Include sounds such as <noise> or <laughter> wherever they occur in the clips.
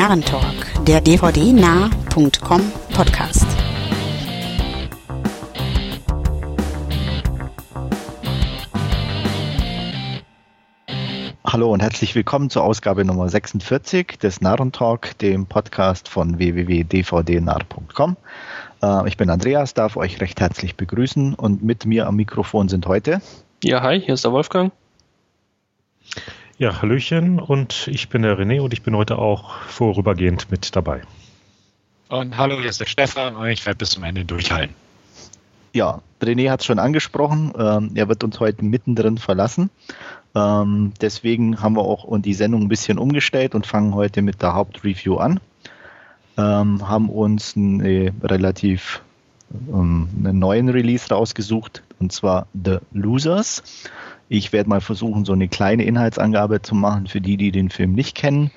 Narrentalk, der dvdnah.com Podcast. Hallo und herzlich willkommen zur Ausgabe Nummer 46 des Narrentalk, dem Podcast von www.dvdnarr.com. Äh, ich bin Andreas, darf euch recht herzlich begrüßen und mit mir am Mikrofon sind heute. Ja, hi, hier ist der Wolfgang. Ja, Hallöchen und ich bin der René und ich bin heute auch vorübergehend mit dabei. Und hallo, hier ist der Stefan und ich werde bis zum Ende durchhalten. Ja, René hat es schon angesprochen, ähm, er wird uns heute mittendrin verlassen. Ähm, deswegen haben wir auch die Sendung ein bisschen umgestellt und fangen heute mit der Hauptreview an. Ähm, haben uns eine relativ ähm, einen neuen Release rausgesucht und zwar The Losers. Ich werde mal versuchen, so eine kleine Inhaltsangabe zu machen für die, die den Film nicht kennen.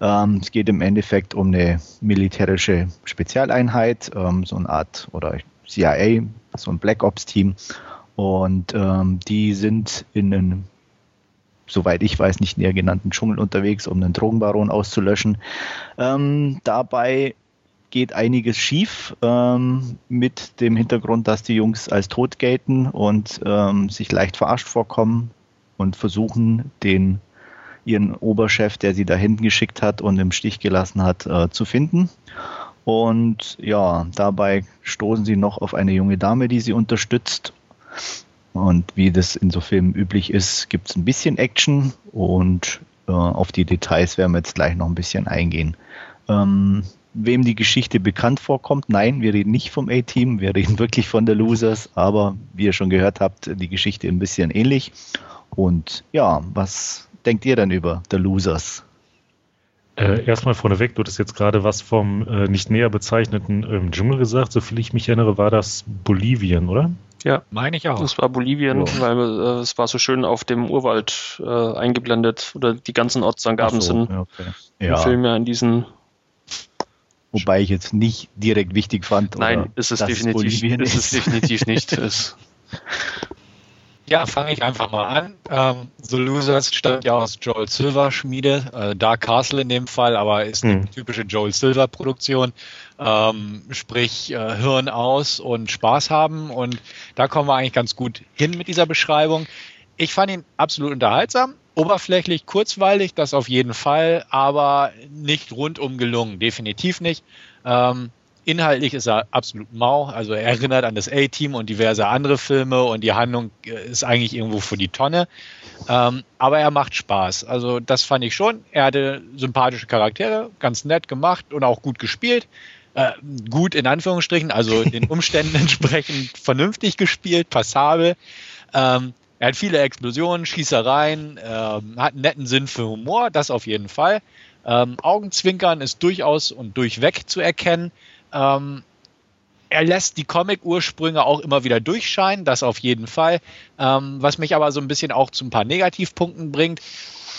Ähm, es geht im Endeffekt um eine militärische Spezialeinheit, ähm, so eine Art oder CIA, so ein Black Ops Team. Und ähm, die sind in einem soweit ich weiß, nicht näher genannten Dschungel unterwegs, um einen Drogenbaron auszulöschen. Ähm, dabei geht einiges schief ähm, mit dem Hintergrund, dass die Jungs als tot gelten und ähm, sich leicht verarscht vorkommen und versuchen, den ihren Oberchef, der sie da hinten geschickt hat und im Stich gelassen hat, äh, zu finden. Und ja, dabei stoßen sie noch auf eine junge Dame, die sie unterstützt und wie das in so Filmen üblich ist, gibt es ein bisschen Action und äh, auf die Details werden wir jetzt gleich noch ein bisschen eingehen. Ähm, wem die Geschichte bekannt vorkommt, nein, wir reden nicht vom A-Team, wir reden <laughs> wirklich von der Losers, aber wie ihr schon gehört habt, die Geschichte ein bisschen ähnlich. Und ja, was denkt ihr dann über The Losers? Äh, erstmal vorneweg, du hattest jetzt gerade was vom äh, nicht näher bezeichneten ähm, Dschungel gesagt. Soviel ich mich erinnere, war das Bolivien, oder? Ja, meine ich auch. Das war Bolivien, ja. weil äh, es war so schön auf dem Urwald äh, eingeblendet oder die ganzen Ortsangaben so, sind okay. ja. im Film ja in diesen. Wobei ich jetzt nicht direkt wichtig fand. Nein, ist es definitiv, ist es definitiv nicht. <laughs> ist. Ja, fange ich einfach mal an. Ähm, The Losers stammt ja aus Joel Silver Schmiede, äh, Dark Castle in dem Fall, aber ist eine hm. typische Joel Silver Produktion. Ähm, sprich, äh, Hirn aus und Spaß haben. Und da kommen wir eigentlich ganz gut hin mit dieser Beschreibung. Ich fand ihn absolut unterhaltsam, oberflächlich, kurzweilig, das auf jeden Fall, aber nicht rundum gelungen, definitiv nicht. Ähm, Inhaltlich ist er absolut mau. Also er erinnert an das A-Team und diverse andere Filme und die Handlung äh, ist eigentlich irgendwo für die Tonne. Ähm, aber er macht Spaß. Also das fand ich schon. Er hatte sympathische Charaktere, ganz nett gemacht und auch gut gespielt. Äh, gut in Anführungsstrichen, also den Umständen <laughs> entsprechend vernünftig gespielt, passabel. Ähm, er hat viele Explosionen, Schießereien, ähm, hat einen netten Sinn für Humor, das auf jeden Fall. Ähm, Augenzwinkern ist durchaus und durchweg zu erkennen. Ähm, er lässt die Comic-Ursprünge auch immer wieder durchscheinen, das auf jeden Fall. Ähm, was mich aber so ein bisschen auch zu ein paar Negativpunkten bringt.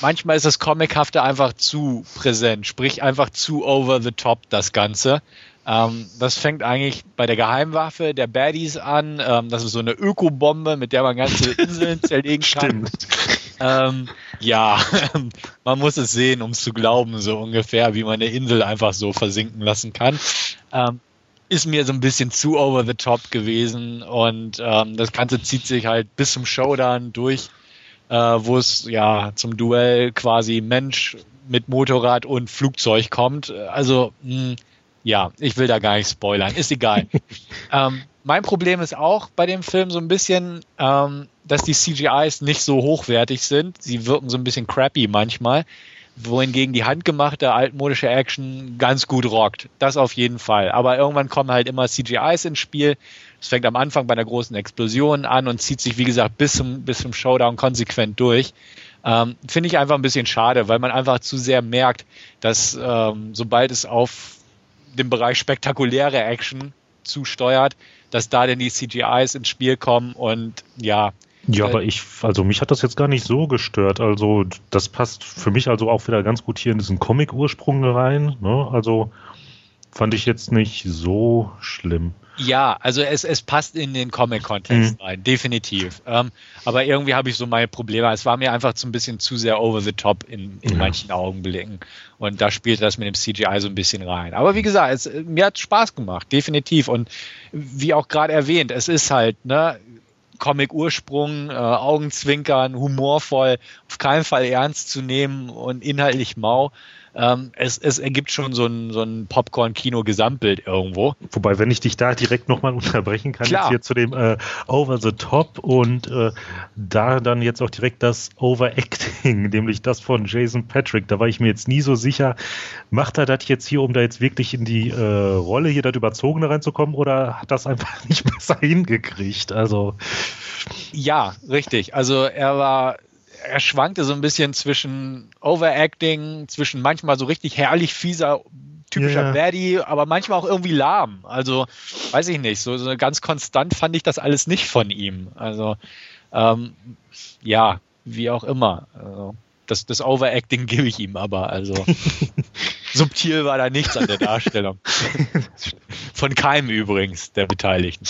Manchmal ist das Comichafte einfach zu präsent, sprich einfach zu over the top das Ganze. Ähm, das fängt eigentlich bei der Geheimwaffe der Baddies an. Ähm, das ist so eine Ökobombe, mit der man ganze Inseln <laughs> zerlegen kann. Stimmt. Ähm, ja, <laughs> man muss es sehen, um es zu glauben, so ungefähr, wie man eine Insel einfach so versinken lassen kann. Ähm, ist mir so ein bisschen zu over the top gewesen und ähm, das Ganze zieht sich halt bis zum Showdown durch, äh, wo es ja zum Duell quasi Mensch mit Motorrad und Flugzeug kommt. Also, mh, hm, ja, ich will da gar nicht spoilern, ist egal. <laughs> ähm, mein Problem ist auch bei dem Film so ein bisschen, ähm, dass die CGIs nicht so hochwertig sind. Sie wirken so ein bisschen crappy manchmal, wohingegen die handgemachte altmodische Action ganz gut rockt. Das auf jeden Fall. Aber irgendwann kommen halt immer CGIs ins Spiel. Es fängt am Anfang bei einer großen Explosion an und zieht sich, wie gesagt, bis zum, bis zum Showdown konsequent durch. Ähm, Finde ich einfach ein bisschen schade, weil man einfach zu sehr merkt, dass ähm, sobald es auf dem Bereich spektakuläre Action zusteuert, dass da denn die CGIs ins Spiel kommen und ja. Ja, aber ich, also mich hat das jetzt gar nicht so gestört. Also das passt für mich also auch wieder ganz gut hier in diesen Comic-Ursprung rein. Ne? Also fand ich jetzt nicht so schlimm. Ja, also es, es passt in den Comic-Kontext mhm. rein, definitiv. Ähm, aber irgendwie habe ich so meine Probleme. Es war mir einfach so ein bisschen zu sehr over the top in, in ja. manchen Augenblicken. Und da spielte das mit dem CGI so ein bisschen rein. Aber wie gesagt, es, mir hat Spaß gemacht, definitiv. Und wie auch gerade erwähnt, es ist halt, ne, Comic-Ursprung, äh, Augenzwinkern, humorvoll, auf keinen Fall ernst zu nehmen und inhaltlich mau ähm, es, es ergibt schon so ein, so ein Popcorn-Kino-Gesamtbild irgendwo. Wobei, wenn ich dich da direkt nochmal unterbrechen kann, Klar. jetzt hier zu dem äh, Over the Top und äh, da dann jetzt auch direkt das Overacting, <laughs> nämlich das von Jason Patrick. Da war ich mir jetzt nie so sicher, macht er das jetzt hier, um da jetzt wirklich in die äh, Rolle hier das Überzogene reinzukommen oder hat das einfach <laughs> nicht besser hingekriegt? Also. Ja, richtig. Also er war er schwankte so ein bisschen zwischen Overacting, zwischen manchmal so richtig herrlich fieser, typischer yeah. Baddie, aber manchmal auch irgendwie lahm. Also, weiß ich nicht, so, so ganz konstant fand ich das alles nicht von ihm. Also, ähm, ja, wie auch immer. Also, das, das Overacting <laughs> gebe ich ihm aber. Also, <laughs> subtil war da nichts an der Darstellung. <laughs> von keinem übrigens der Beteiligten.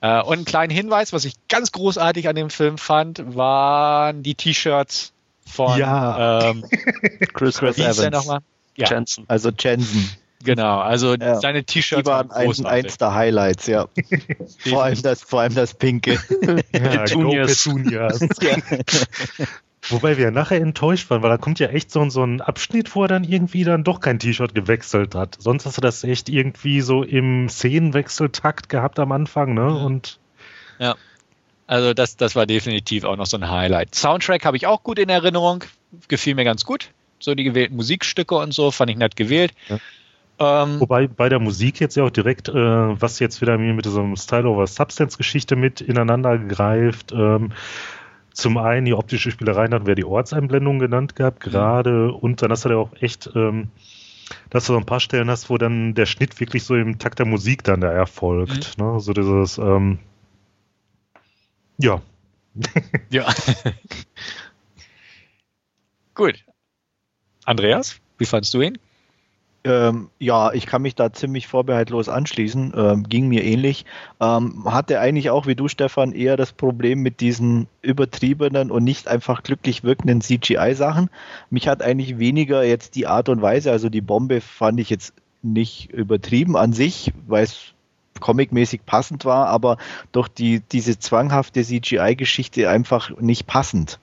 Äh, und einen kleinen Hinweis, was ich ganz großartig an dem Film fand, waren die T-Shirts von ja. ähm, <laughs> Chris, Chris Evans. Nochmal? Ja. Jensen. Also Jensen. Genau, also ja. seine T-Shirts waren, waren ein, eins der Highlights, ja. <laughs> vor, allem das, vor allem das Pinke. ja, Petunias. <laughs> ja. Wobei wir nachher enttäuscht waren, weil da kommt ja echt so, so ein Abschnitt, wo er dann irgendwie dann doch kein T-Shirt gewechselt hat. Sonst hast du das echt irgendwie so im Szenenwechseltakt gehabt am Anfang, ne? Und ja. Also das, das war definitiv auch noch so ein Highlight. Soundtrack habe ich auch gut in Erinnerung. Gefiel mir ganz gut. So die gewählten Musikstücke und so, fand ich nett gewählt. Ja. Ähm, Wobei bei der Musik jetzt ja auch direkt, äh, was jetzt wieder mit so einem Style over Substance Geschichte mit ineinander greift, ähm, zum einen die optische Spielerei, dann wäre die Ortseinblendung genannt gehabt, mhm. gerade, und dann hast du ja auch echt, ähm, dass du so ein paar Stellen hast, wo dann der Schnitt wirklich so im Takt der Musik dann da erfolgt. Mhm. Ne? So dieses, ähm, ja. <laughs> ja. <laughs> Gut. Andreas, wie fandst du ihn? Ähm, ja, ich kann mich da ziemlich vorbehaltlos anschließen. Ähm, ging mir ähnlich. Ähm, hatte eigentlich auch wie du, Stefan, eher das Problem mit diesen übertriebenen und nicht einfach glücklich wirkenden CGI-Sachen. Mich hat eigentlich weniger jetzt die Art und Weise, also die Bombe fand ich jetzt nicht übertrieben an sich, weil es comicmäßig passend war, aber doch die, diese zwanghafte CGI-Geschichte einfach nicht passend.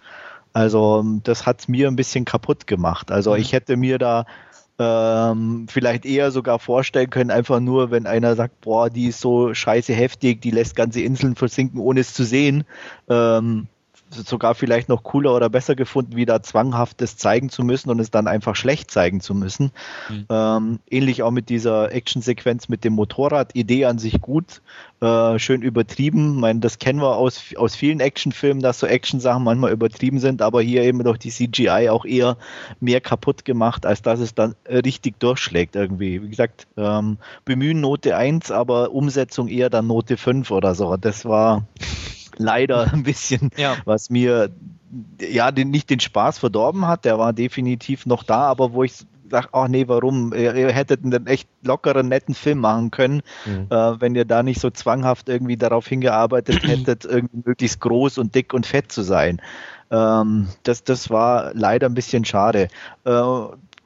Also das hat mir ein bisschen kaputt gemacht. Also mhm. ich hätte mir da ähm, vielleicht eher sogar vorstellen können, einfach nur, wenn einer sagt, boah, die ist so scheiße heftig, die lässt ganze Inseln versinken, ohne es zu sehen. Ähm, sogar vielleicht noch cooler oder besser gefunden, wie da zwanghaftes zeigen zu müssen und es dann einfach schlecht zeigen zu müssen. Mhm. Ähm, ähnlich auch mit dieser Actionsequenz mit dem Motorrad. Idee an sich gut, äh, schön übertrieben. Ich meine, das kennen wir aus, aus vielen Actionfilmen, dass so Action-Sachen manchmal übertrieben sind, aber hier eben durch die CGI auch eher mehr kaputt gemacht, als dass es dann richtig durchschlägt irgendwie. Wie gesagt, ähm, bemühen Note 1, aber Umsetzung eher dann Note 5 oder so. Das war <laughs> leider <laughs> ein bisschen, ja. was mir ja den, nicht den Spaß verdorben hat. Der war definitiv noch da, aber wo ich sage, ach nee, warum? Ihr, ihr, hättet einen echt lockeren, netten Film machen können, mhm. äh, wenn ihr da nicht so zwanghaft irgendwie darauf hingearbeitet <clears throat> hättet, irgendwie möglichst groß und dick und fett zu sein. Ähm, das, das war leider ein bisschen schade. Äh,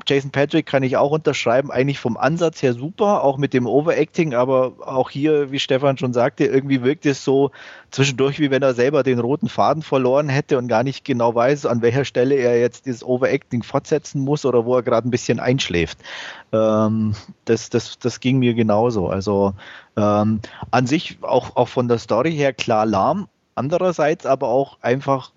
Jason Patrick kann ich auch unterschreiben, eigentlich vom Ansatz her super, auch mit dem Overacting, aber auch hier, wie Stefan schon sagte, irgendwie wirkt es so zwischendurch, wie wenn er selber den roten Faden verloren hätte und gar nicht genau weiß, an welcher Stelle er jetzt dieses Overacting fortsetzen muss oder wo er gerade ein bisschen einschläft. Ähm, das, das, das ging mir genauso. Also ähm, an sich auch, auch von der Story her klar lahm, andererseits aber auch einfach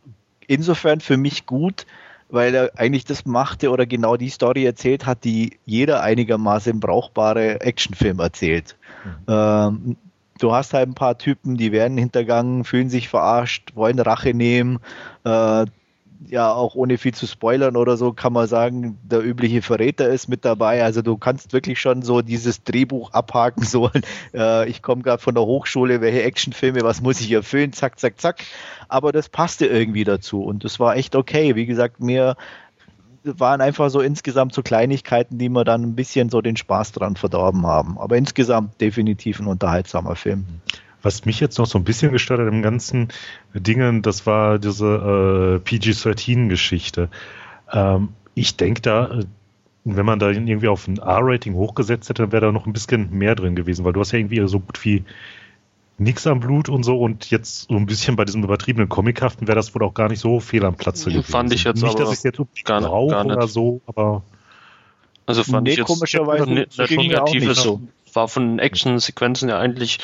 insofern für mich gut, weil er eigentlich das machte oder genau die Story erzählt hat, die jeder einigermaßen brauchbare Actionfilm erzählt. Mhm. Ähm, du hast halt ein paar Typen, die werden hintergangen, fühlen sich verarscht, wollen Rache nehmen, äh, ja auch ohne viel zu spoilern oder so kann man sagen, der übliche Verräter ist mit dabei. Also du kannst wirklich schon so dieses Drehbuch abhaken, <laughs> so äh, ich komme gerade von der Hochschule, welche Actionfilme, was muss ich erfüllen, zack, zack, zack. Aber das passte irgendwie dazu und das war echt okay. Wie gesagt, mir waren einfach so insgesamt so Kleinigkeiten, die mir dann ein bisschen so den Spaß dran verdorben haben. Aber insgesamt definitiv ein unterhaltsamer Film. Was mich jetzt noch so ein bisschen gestört hat im ganzen Dingen, das war diese äh, PG-13-Geschichte. Ähm, ich denke da, äh, wenn man da irgendwie auf ein R-Rating hochgesetzt hätte, dann wäre da noch ein bisschen mehr drin gewesen, weil du hast ja irgendwie so gut wie nichts am Blut und so und jetzt so ein bisschen bei diesem übertriebenen Comichaften wäre das wohl auch gar nicht so fehl am Platze gewesen. Fand ich jetzt nicht, aber dass ich jetzt gar, gar nicht. oder so, aber also fand nee, ich jetzt komischerweise nicht negatives so. war von Action-Sequenzen ja eigentlich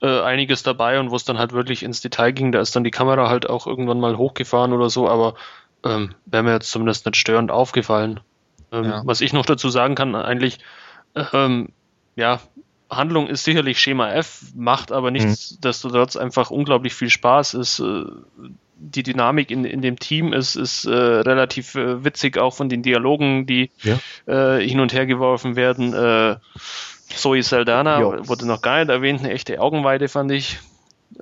äh, einiges dabei und wo es dann halt wirklich ins Detail ging, da ist dann die Kamera halt auch irgendwann mal hochgefahren oder so, aber ähm, wäre mir jetzt zumindest nicht störend aufgefallen. Ähm, ja. Was ich noch dazu sagen kann, eigentlich, ähm, ja, Handlung ist sicherlich Schema F, macht aber mhm. nichtsdestotrotz einfach unglaublich viel Spaß. Ist, äh, die Dynamik in, in dem Team ist, ist äh, relativ äh, witzig, auch von den Dialogen, die ja. äh, hin und her geworfen werden. Äh, Zoe Saldana jo. wurde noch gar nicht erwähnt, eine echte Augenweide fand ich.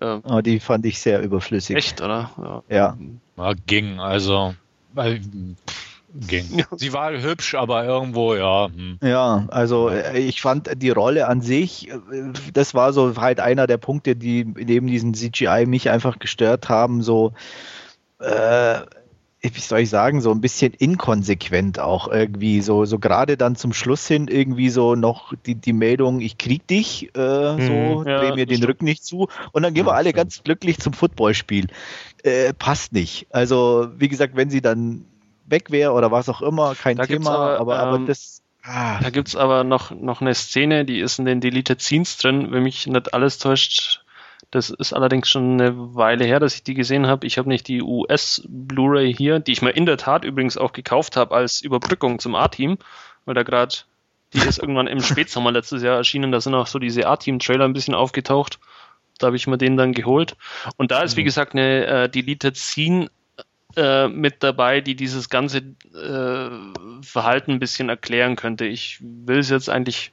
Äh, oh, die fand ich sehr überflüssig. Echt, oder? Ja. ja. ja ging, also. Weil, ging. Sie war hübsch, aber irgendwo, ja. Hm. Ja, also äh, ich fand die Rolle an sich, äh, das war so halt einer der Punkte, die neben diesem CGI mich einfach gestört haben, so äh, wie soll ich sagen, so ein bisschen inkonsequent auch irgendwie, so, so gerade dann zum Schluss hin irgendwie so noch die, die Meldung, ich krieg dich, äh, so, mhm. ja, dreh mir den stimmt. Rücken nicht zu und dann gehen wir alle ganz glücklich zum Footballspiel. Äh, passt nicht. Also, wie gesagt, wenn sie dann weg wäre oder was auch immer, kein da Thema, aber, aber, aber ähm, das. Ah. Da gibt's aber noch, noch eine Szene, die ist in den Deleted Scenes drin, wenn mich nicht alles täuscht, das ist allerdings schon eine Weile her, dass ich die gesehen habe. Ich habe nicht die US Blu-ray hier, die ich mir in der Tat übrigens auch gekauft habe als Überbrückung zum A-Team, weil da gerade die ist irgendwann im <laughs> Spätsommer letztes Jahr erschienen. Da sind auch so diese A-Team-Trailer ein bisschen aufgetaucht. Da habe ich mir den dann geholt. Und da ist, wie mhm. gesagt, eine äh, Deleted Scene äh, mit dabei, die dieses ganze äh, Verhalten ein bisschen erklären könnte. Ich will es jetzt eigentlich.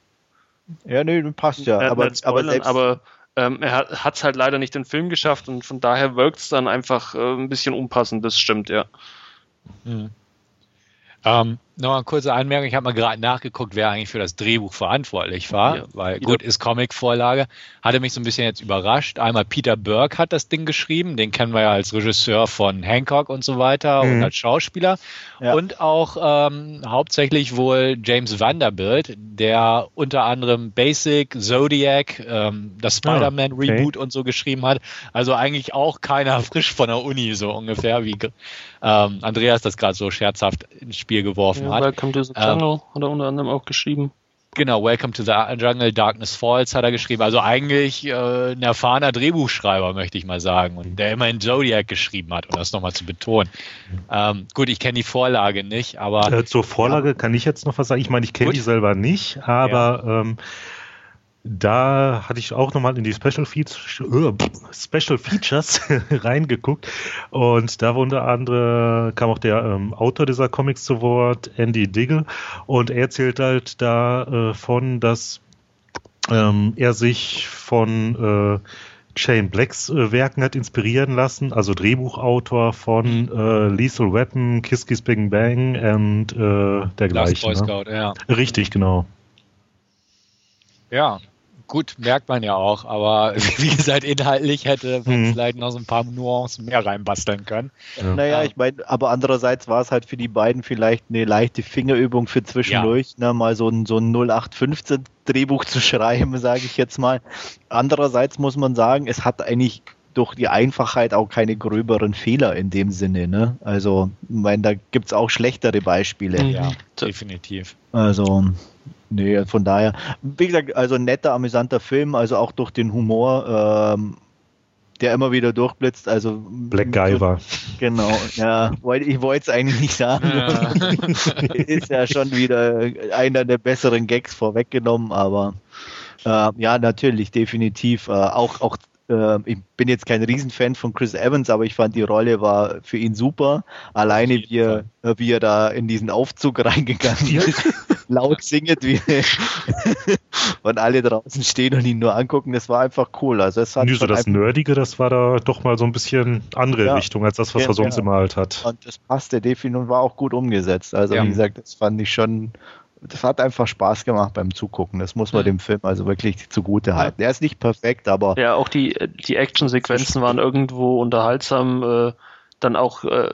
Ja, nee, passt ja. aber, spoilern, aber, selbst, aber ähm, er hat es halt leider nicht den Film geschafft und von daher wirkt es dann einfach äh, ein bisschen unpassend, das stimmt, ja. Mhm. Ähm, noch eine kurze Anmerkung, ich habe mal gerade nachgeguckt, wer eigentlich für das Drehbuch verantwortlich war, ja, weil gut, ist Comic-Vorlage, hatte mich so ein bisschen jetzt überrascht. Einmal Peter Burke hat das Ding geschrieben, den kennen wir ja als Regisseur von Hancock und so weiter mhm. und als Schauspieler. Ja. Und auch ähm, hauptsächlich wohl James Vanderbilt, der unter anderem Basic, Zodiac, ähm, das ah, Spider-Man-Reboot okay. und so geschrieben hat. Also eigentlich auch keiner <laughs> frisch von der Uni, so ungefähr, wie ähm, Andreas das gerade so scherzhaft ins Spiel geworfen ja, hat. Welcome to the Jungle ähm, hat er unter anderem auch geschrieben. Genau, Welcome to the Jungle, Darkness Falls hat er geschrieben. Also eigentlich äh, ein erfahrener Drehbuchschreiber, möchte ich mal sagen. Und der immerhin Zodiac geschrieben hat, um das nochmal zu betonen. Ähm, gut, ich kenne die Vorlage nicht, aber. Äh, zur Vorlage ja. kann ich jetzt noch was sagen. Ich meine, ich kenne die selber nicht, aber ja. ähm, da hatte ich auch nochmal in die Special, Features, äh, Special Features <laughs> reingeguckt und da war unter anderem kam auch der ähm, Autor dieser Comics zu Wort, Andy Diggle, und er erzählt halt davon, äh, dass ähm, er sich von äh, Shane Blacks äh, Werken hat inspirieren lassen, also Drehbuchautor von äh, Lethal Weapon, Kiss Kiss Bang Bang und äh, dergleichen. Last Boy ne? Scout, ne? ja. Richtig, genau. Ja, Gut, merkt man ja auch, aber <laughs> wie gesagt, inhaltlich hätte man mhm. vielleicht noch so ein paar Nuancen mehr reinbasteln können. Ja. Naja, ich meine, aber andererseits war es halt für die beiden vielleicht eine leichte Fingerübung für zwischendurch, ja. ne, mal so ein, so ein 0815 Drehbuch <laughs> zu schreiben, sage ich jetzt mal. Andererseits muss man sagen, es hat eigentlich durch die Einfachheit auch keine gröberen Fehler in dem Sinne. Ne? Also, ich meine, da gibt es auch schlechtere Beispiele. Mhm. Ja, definitiv. Also, Nee, von daher, wie gesagt, also netter, amüsanter Film, also auch durch den Humor, ähm, der immer wieder durchblitzt. Also Black Guyver. Genau, ja, ich wollte es eigentlich nicht sagen. Ja. <laughs> Ist ja schon wieder einer der besseren Gags vorweggenommen, aber äh, ja, natürlich, definitiv. Äh, auch, auch ich bin jetzt kein Riesenfan von Chris Evans, aber ich fand die Rolle war für ihn super. Alleine wie er, wie er da in diesen Aufzug <laughs> reingegangen ist, laut singet, wie und alle draußen stehen und ihn nur angucken, das war einfach cool. Also es hat Nö, so das Nerdige, das war da doch mal so ein bisschen andere ja, Richtung als das, was ja, er sonst ja. immer halt hat. Und das passte definitiv und war auch gut umgesetzt. Also wie gesagt, das fand ich schon das hat einfach Spaß gemacht beim Zugucken. Das muss man mhm. dem Film also wirklich zugute halten. Er ist nicht perfekt, aber. Ja, auch die, die Actionsequenzen waren irgendwo unterhaltsam. Äh, dann auch äh,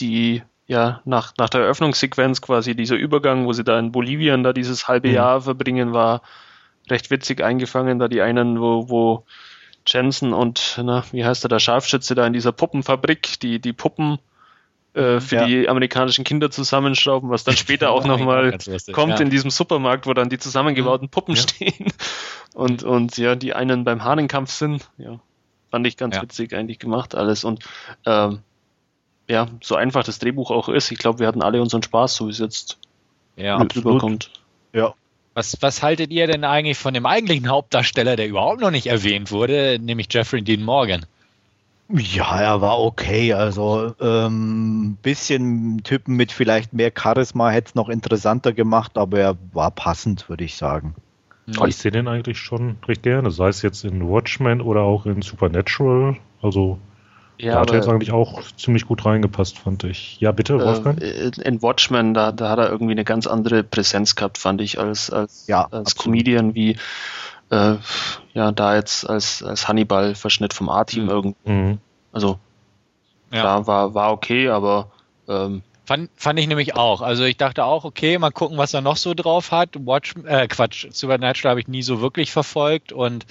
die, ja, nach, nach der Eröffnungssequenz quasi dieser Übergang, wo sie da in Bolivien da dieses halbe mhm. Jahr verbringen, war recht witzig eingefangen. Da die einen, wo, wo Jensen und, na, wie heißt er, der Scharfschütze da in dieser Puppenfabrik, die, die Puppen äh, für ja. die amerikanischen Kinder zusammenschrauben, was dann <laughs> später auch nochmal kommt ja. in diesem Supermarkt, wo dann die zusammengebauten mhm. Puppen ja. stehen <laughs> und, und ja, die einen beim Hahnenkampf sind. Ja, fand ich ganz witzig eigentlich gemacht alles und ähm, ja, so einfach das Drehbuch auch ist. Ich glaube, wir hatten alle unseren Spaß, so wie es jetzt ja, überkommt. Ja. Was, was haltet ihr denn eigentlich von dem eigentlichen Hauptdarsteller, der überhaupt noch nicht erwähnt wurde, nämlich Jeffrey Dean Morgan? Ja, er war okay. Also ähm, bisschen Typen mit vielleicht mehr Charisma hätte es noch interessanter gemacht, aber er war passend, würde ich sagen. Ja, ich sehe den eigentlich schon recht gerne, sei es jetzt in Watchmen oder auch in Supernatural. Also ja, da hat er jetzt eigentlich auch ziemlich gut reingepasst, fand ich. Ja, bitte, äh, Wolfgang? Äh, in Watchmen, da, da hat er irgendwie eine ganz andere Präsenz gehabt, fand ich, als, als, ja, als Comedian wie äh, ja, da jetzt als, als Hannibal-Verschnitt vom A-Team mhm. irgendwie. Mhm. Also, ja. da war, war okay, aber ähm, Fand, fand ich nämlich auch. Also ich dachte auch, okay, mal gucken, was er noch so drauf hat. Watch, äh, Quatsch, Supernatural habe ich nie so wirklich verfolgt und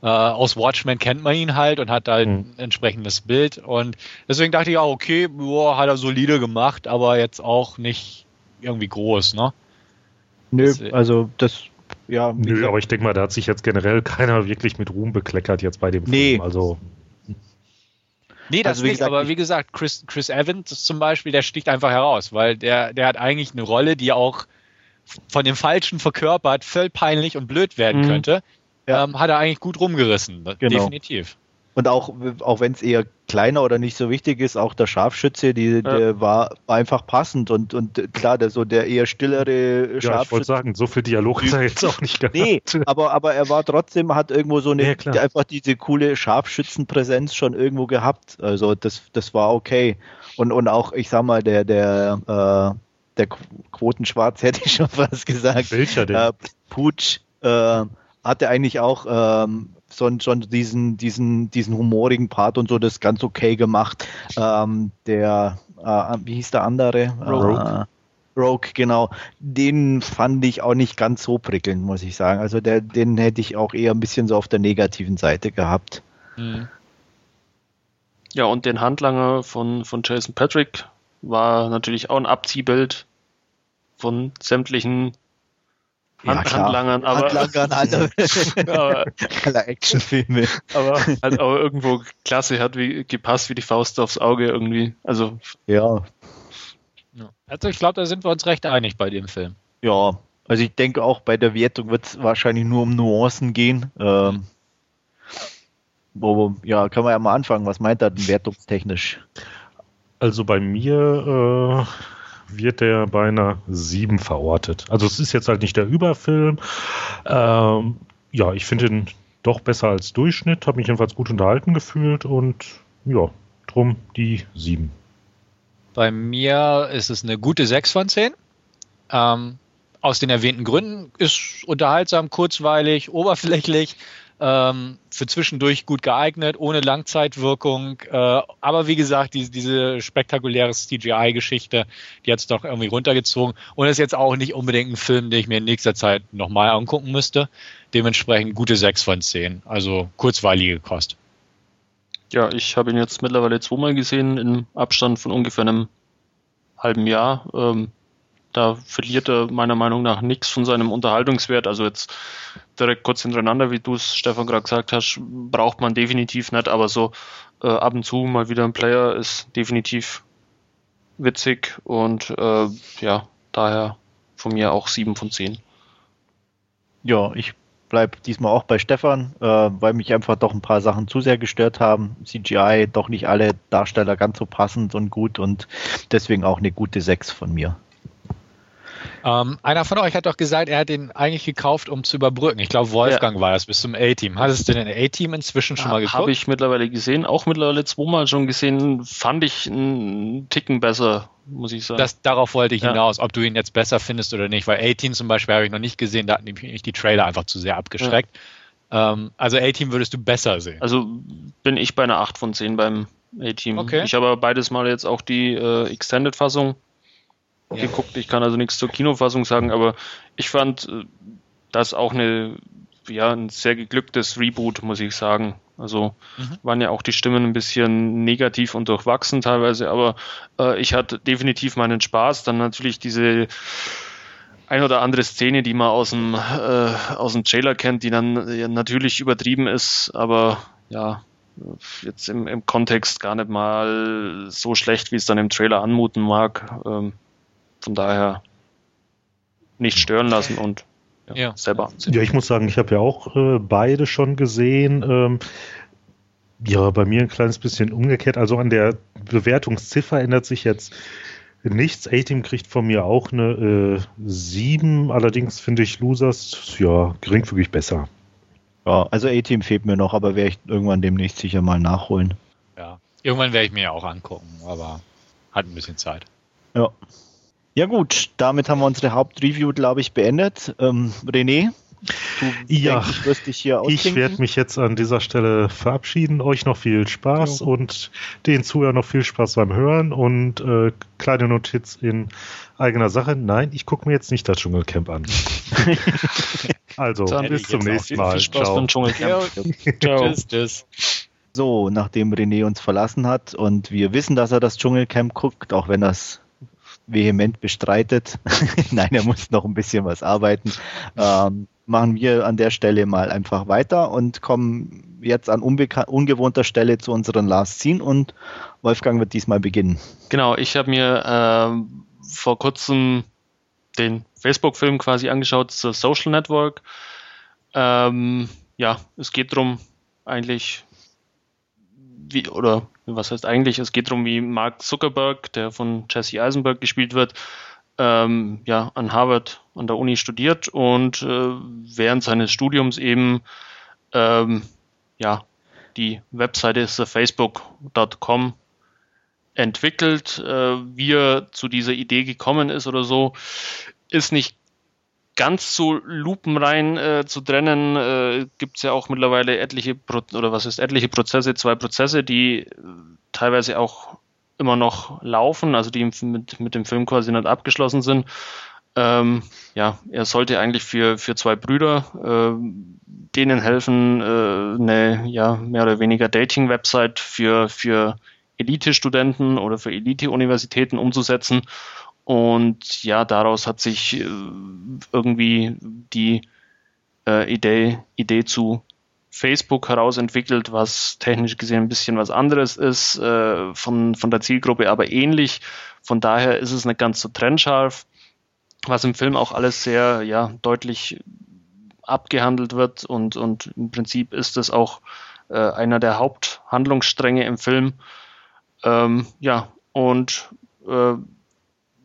äh, aus Watchmen kennt man ihn halt und hat da mhm. ein entsprechendes Bild. Und deswegen dachte ich auch, okay, boah, hat er solide gemacht, aber jetzt auch nicht irgendwie groß, ne? Nö, das, also das ja. Nö, aber ich denke mal, da hat sich jetzt generell keiner wirklich mit Ruhm bekleckert jetzt bei dem nee. Film. Also. Nee, das also, nicht, gesagt, aber wie gesagt, Chris, Chris Evans zum Beispiel, der sticht einfach heraus, weil der, der hat eigentlich eine Rolle, die auch von dem Falschen verkörpert, völlig peinlich und blöd werden mhm. könnte. Ja. Ähm, hat er eigentlich gut rumgerissen, genau. definitiv. Und auch, auch wenn es eher kleiner oder nicht so wichtig ist, auch der Scharfschütze, die, ja. der war einfach passend und, und klar, der so der eher stillere Scharfschütze. Ja, ich wollte sagen, so viel Dialog ist er jetzt auch nicht gehabt. Nee, aber, aber er war trotzdem, hat irgendwo so eine, ja, einfach diese coole Scharfschützenpräsenz schon irgendwo gehabt. Also das, das war okay. Und, und auch, ich sag mal, der, der, äh, der Quotenschwarz <laughs> hätte ich schon fast gesagt. Welcher denn? Äh, Putsch, äh, hatte eigentlich auch ähm, schon, schon diesen, diesen, diesen humorigen Part und so das ganz okay gemacht. Ähm, der, äh, wie hieß der andere? Rogue. Äh, Rogue, genau. Den fand ich auch nicht ganz so prickelnd, muss ich sagen. Also der, den hätte ich auch eher ein bisschen so auf der negativen Seite gehabt. Mhm. Ja, und den Handlanger von, von Jason Patrick war natürlich auch ein Abziehbild von sämtlichen ja, Handlangern, aber, Handlangern <laughs> aller, aber, aller Actionfilme. Aber halt auch irgendwo klasse hat wie gepasst wie die Faust aufs Auge irgendwie. Also ja. Also ich glaube, da sind wir uns recht einig bei dem Film. Ja, also ich denke auch bei der Wertung wird es wahrscheinlich nur um Nuancen gehen. Ähm, wo, ja, können wir ja mal anfangen. Was meint er denn wertungstechnisch? Also bei mir äh wird der bei einer 7 verortet. Also es ist jetzt halt nicht der Überfilm. Ähm, ja, ich finde ihn doch besser als Durchschnitt, habe mich jedenfalls gut unterhalten gefühlt und ja, drum die 7. Bei mir ist es eine gute 6 von 10. Ähm, aus den erwähnten Gründen ist unterhaltsam, kurzweilig, oberflächlich ähm, für zwischendurch gut geeignet, ohne Langzeitwirkung. Äh, aber wie gesagt, die, diese spektakuläre CGI-Geschichte, die hat es doch irgendwie runtergezogen. Und ist jetzt auch nicht unbedingt ein Film, den ich mir in nächster Zeit nochmal angucken müsste. Dementsprechend gute 6 von 10. Also kurzweilige Kost. Ja, ich habe ihn jetzt mittlerweile zweimal gesehen, im Abstand von ungefähr einem halben Jahr. Ähm, da verliert er meiner Meinung nach nichts von seinem Unterhaltungswert. Also jetzt direkt kurz hintereinander, wie du es, Stefan, gerade gesagt hast, braucht man definitiv nicht, aber so äh, ab und zu mal wieder ein Player ist definitiv witzig und äh, ja, daher von mir auch 7 von 10. Ja, ich bleibe diesmal auch bei Stefan, äh, weil mich einfach doch ein paar Sachen zu sehr gestört haben. CGI, doch nicht alle Darsteller ganz so passend und gut und deswegen auch eine gute 6 von mir. Ähm, einer von euch hat doch gesagt, er hat den eigentlich gekauft, um zu überbrücken. Ich glaube, Wolfgang ja. war das bis zum A-Team. Hat es denn ein A-Team inzwischen schon mal geguckt? Habe ich mittlerweile gesehen, auch mittlerweile zweimal schon gesehen. Fand ich einen Ticken besser, muss ich sagen. Das, darauf wollte ich ja. hinaus, ob du ihn jetzt besser findest oder nicht. Weil A-Team zum Beispiel habe ich noch nicht gesehen, da hatten mich die Trailer einfach zu sehr abgeschreckt. Ja. Ähm, also A-Team würdest du besser sehen. Also bin ich bei einer 8 von 10 beim A-Team. Okay. Ich habe beides mal jetzt auch die äh, Extended-Fassung geguckt. Ich kann also nichts zur Kinofassung sagen, aber ich fand äh, das auch eine, ja, ein sehr geglücktes Reboot, muss ich sagen. Also mhm. waren ja auch die Stimmen ein bisschen negativ und durchwachsen teilweise, aber äh, ich hatte definitiv meinen Spaß. Dann natürlich diese ein oder andere Szene, die man aus dem, äh, aus dem Trailer kennt, die dann ja, natürlich übertrieben ist, aber ja, jetzt im, im Kontext gar nicht mal so schlecht, wie es dann im Trailer anmuten mag. Ähm, von daher nicht stören lassen und ja, ja. selber ansehen. Ja, ich muss sagen, ich habe ja auch äh, beide schon gesehen. Ähm, ja, bei mir ein kleines bisschen umgekehrt. Also an der Bewertungsziffer ändert sich jetzt nichts. A-Team kriegt von mir auch eine äh, 7. Allerdings finde ich Losers ja geringfügig besser. Ja, also A-Team fehlt mir noch, aber werde ich irgendwann demnächst sicher mal nachholen. Ja, irgendwann werde ich mir ja auch angucken, aber hat ein bisschen Zeit. Ja. Ja gut, damit haben wir unsere Hauptreview, glaube ich, beendet. Ähm, René, du ja, denkst, wirst dich hier Ich werde mich jetzt an dieser Stelle verabschieden. Euch noch viel Spaß ja. und den Zuhörern noch viel Spaß beim Hören und äh, kleine Notiz in eigener Sache. Nein, ich gucke mir jetzt nicht das Dschungelcamp an. <laughs> also, bis zum nächsten Mal. Viel Spaß Ciao. beim Dschungelcamp. Ciao. tschüss, tschüss. So, nachdem René uns verlassen hat und wir wissen, dass er das Dschungelcamp guckt, auch wenn das vehement bestreitet. <laughs> Nein, er muss noch ein bisschen was arbeiten. Ähm, machen wir an der Stelle mal einfach weiter und kommen jetzt an ungewohnter Stelle zu unseren Last Scene und Wolfgang wird diesmal beginnen. Genau, ich habe mir äh, vor kurzem den Facebook-Film quasi angeschaut, The Social Network. Ähm, ja, es geht darum, eigentlich wie, oder was heißt eigentlich, es geht darum, wie Mark Zuckerberg, der von Jesse Eisenberg gespielt wird, ähm, ja, an Harvard, an der Uni studiert und äh, während seines Studiums eben ähm, ja, die Webseite ist facebook.com entwickelt. Äh, wie er zu dieser Idee gekommen ist oder so, ist nicht ganz so lupenrein äh, zu trennen, äh, gibt es ja auch mittlerweile etliche Pro oder was ist etliche Prozesse, zwei Prozesse, die äh, teilweise auch immer noch laufen, also die mit, mit dem Film quasi nicht abgeschlossen sind. Ähm, ja, er sollte eigentlich für, für zwei Brüder äh, denen helfen, äh, eine ja, mehr oder weniger Dating-Website für, für Elite-Studenten oder für Elite-Universitäten umzusetzen und ja, daraus hat sich äh, irgendwie die äh, Idee, Idee zu Facebook herausentwickelt, was technisch gesehen ein bisschen was anderes ist, äh, von, von der Zielgruppe aber ähnlich. Von daher ist es nicht ganz so trennscharf, was im Film auch alles sehr ja, deutlich abgehandelt wird und, und im Prinzip ist es auch äh, einer der Haupthandlungsstränge im Film. Ähm, ja, und äh,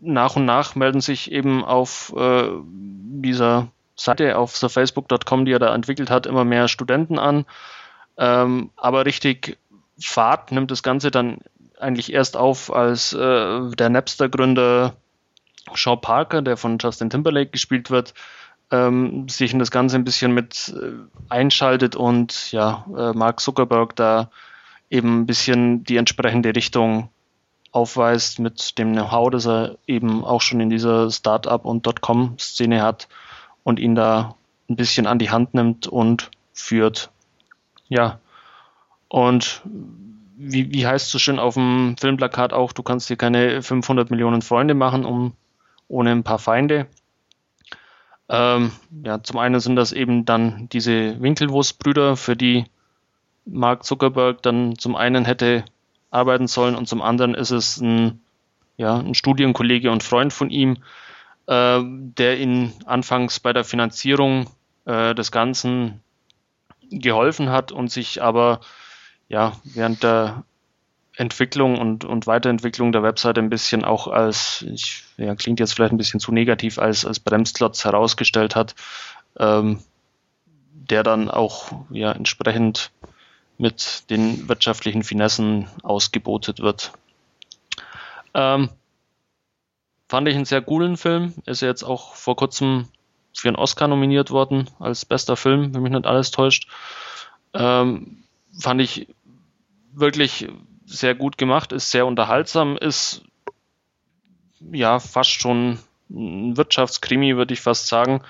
nach und nach melden sich eben auf äh, dieser Seite, auf so facebook.com, die er da entwickelt hat, immer mehr Studenten an. Ähm, aber richtig Fahrt nimmt das Ganze dann eigentlich erst auf, als äh, der Napster-Gründer Sean Parker, der von Justin Timberlake gespielt wird, ähm, sich in das Ganze ein bisschen mit äh, einschaltet und ja, äh, Mark Zuckerberg da eben ein bisschen die entsprechende Richtung aufweist mit dem Know-how, das er eben auch schon in dieser Startup- und Dotcom-Szene hat und ihn da ein bisschen an die Hand nimmt und führt. Ja. Und wie, wie heißt es so schön auf dem Filmplakat auch, du kannst dir keine 500 Millionen Freunde machen, um, ohne ein paar Feinde. Ähm, ja, zum einen sind das eben dann diese Winkelwurstbrüder, für die Mark Zuckerberg dann zum einen hätte arbeiten sollen. Und zum anderen ist es ein, ja, ein Studienkollege und Freund von ihm, äh, der ihn anfangs bei der Finanzierung äh, des Ganzen geholfen hat und sich aber ja während der Entwicklung und, und Weiterentwicklung der Webseite ein bisschen auch als, ich, ja, klingt jetzt vielleicht ein bisschen zu negativ, als, als Bremsklotz herausgestellt hat, ähm, der dann auch ja entsprechend mit den wirtschaftlichen Finessen ausgebotet wird. Ähm, fand ich einen sehr coolen Film. Ist jetzt auch vor kurzem für einen Oscar nominiert worden als bester Film, wenn mich nicht alles täuscht. Ähm, fand ich wirklich sehr gut gemacht, ist sehr unterhaltsam, ist ja fast schon ein Wirtschaftskrimi, würde ich fast sagen.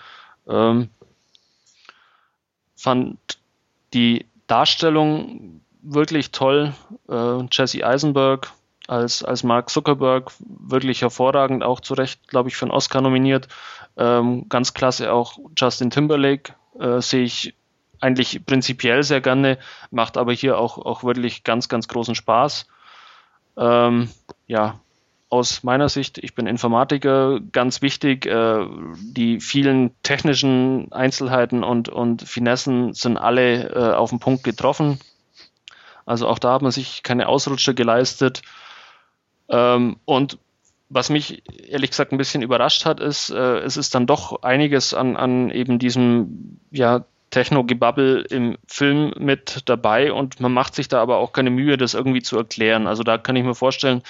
Ähm, fand die Darstellung wirklich toll. Äh, Jesse Eisenberg als, als Mark Zuckerberg wirklich hervorragend, auch zu Recht, glaube ich, für einen Oscar nominiert. Ähm, ganz klasse auch Justin Timberlake äh, sehe ich eigentlich prinzipiell sehr gerne, macht aber hier auch, auch wirklich ganz, ganz großen Spaß. Ähm, ja, aus meiner Sicht, ich bin Informatiker, ganz wichtig, äh, die vielen technischen Einzelheiten und, und Finessen sind alle äh, auf den Punkt getroffen. Also auch da hat man sich keine Ausrutscher geleistet. Ähm, und was mich ehrlich gesagt ein bisschen überrascht hat, ist, äh, es ist dann doch einiges an, an eben diesem ja, Techno-Gebabbel im Film mit dabei und man macht sich da aber auch keine Mühe, das irgendwie zu erklären. Also da kann ich mir vorstellen,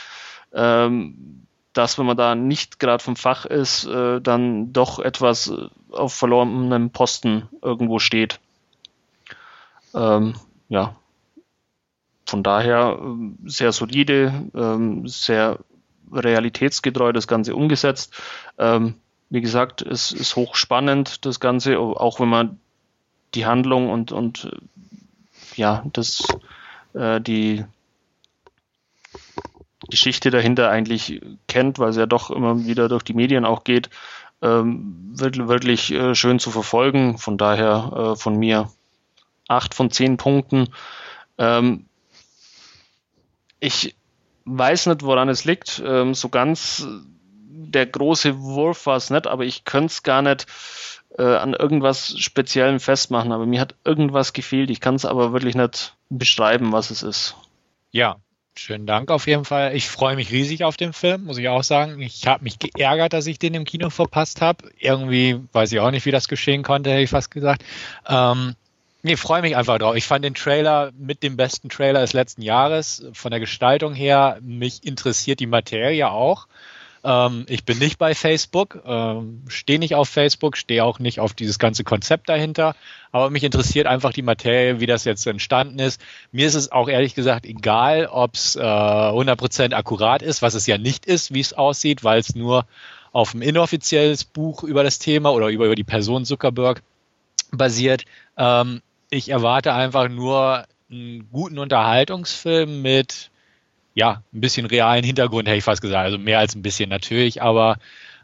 ähm, dass wenn man da nicht gerade vom Fach ist, äh, dann doch etwas auf verlorenem Posten irgendwo steht. Ähm, ja, von daher äh, sehr solide, ähm, sehr realitätsgetreu das Ganze umgesetzt. Ähm, wie gesagt, es ist hochspannend, das Ganze, auch wenn man die Handlung und, und ja, das, äh, die Geschichte dahinter eigentlich kennt, weil sie ja doch immer wieder durch die Medien auch geht, ähm, wirklich, äh, schön zu verfolgen. Von daher äh, von mir acht von zehn Punkten. Ähm, ich weiß nicht, woran es liegt. Ähm, so ganz der große Wurf war es nicht, aber ich könnte es gar nicht äh, an irgendwas Speziellem festmachen, aber mir hat irgendwas gefehlt. Ich kann es aber wirklich nicht beschreiben, was es ist. Ja, schönen Dank auf jeden Fall. Ich freue mich riesig auf den Film, muss ich auch sagen. Ich habe mich geärgert, dass ich den im Kino verpasst habe. Irgendwie weiß ich auch nicht, wie das geschehen konnte, hätte ich fast gesagt. Ähm, Nee, freue mich einfach drauf. Ich fand den Trailer mit dem besten Trailer des letzten Jahres. Von der Gestaltung her, mich interessiert die Materie auch. Ähm, ich bin nicht bei Facebook, ähm, stehe nicht auf Facebook, stehe auch nicht auf dieses ganze Konzept dahinter, aber mich interessiert einfach die Materie, wie das jetzt entstanden ist. Mir ist es auch ehrlich gesagt egal, ob es äh, 100% akkurat ist, was es ja nicht ist, wie es aussieht, weil es nur auf ein inoffizielles Buch über das Thema oder über, über die Person Zuckerberg basiert. Ähm, ich erwarte einfach nur einen guten Unterhaltungsfilm mit ja, ein bisschen realen Hintergrund, hätte ich fast gesagt. Also mehr als ein bisschen natürlich, aber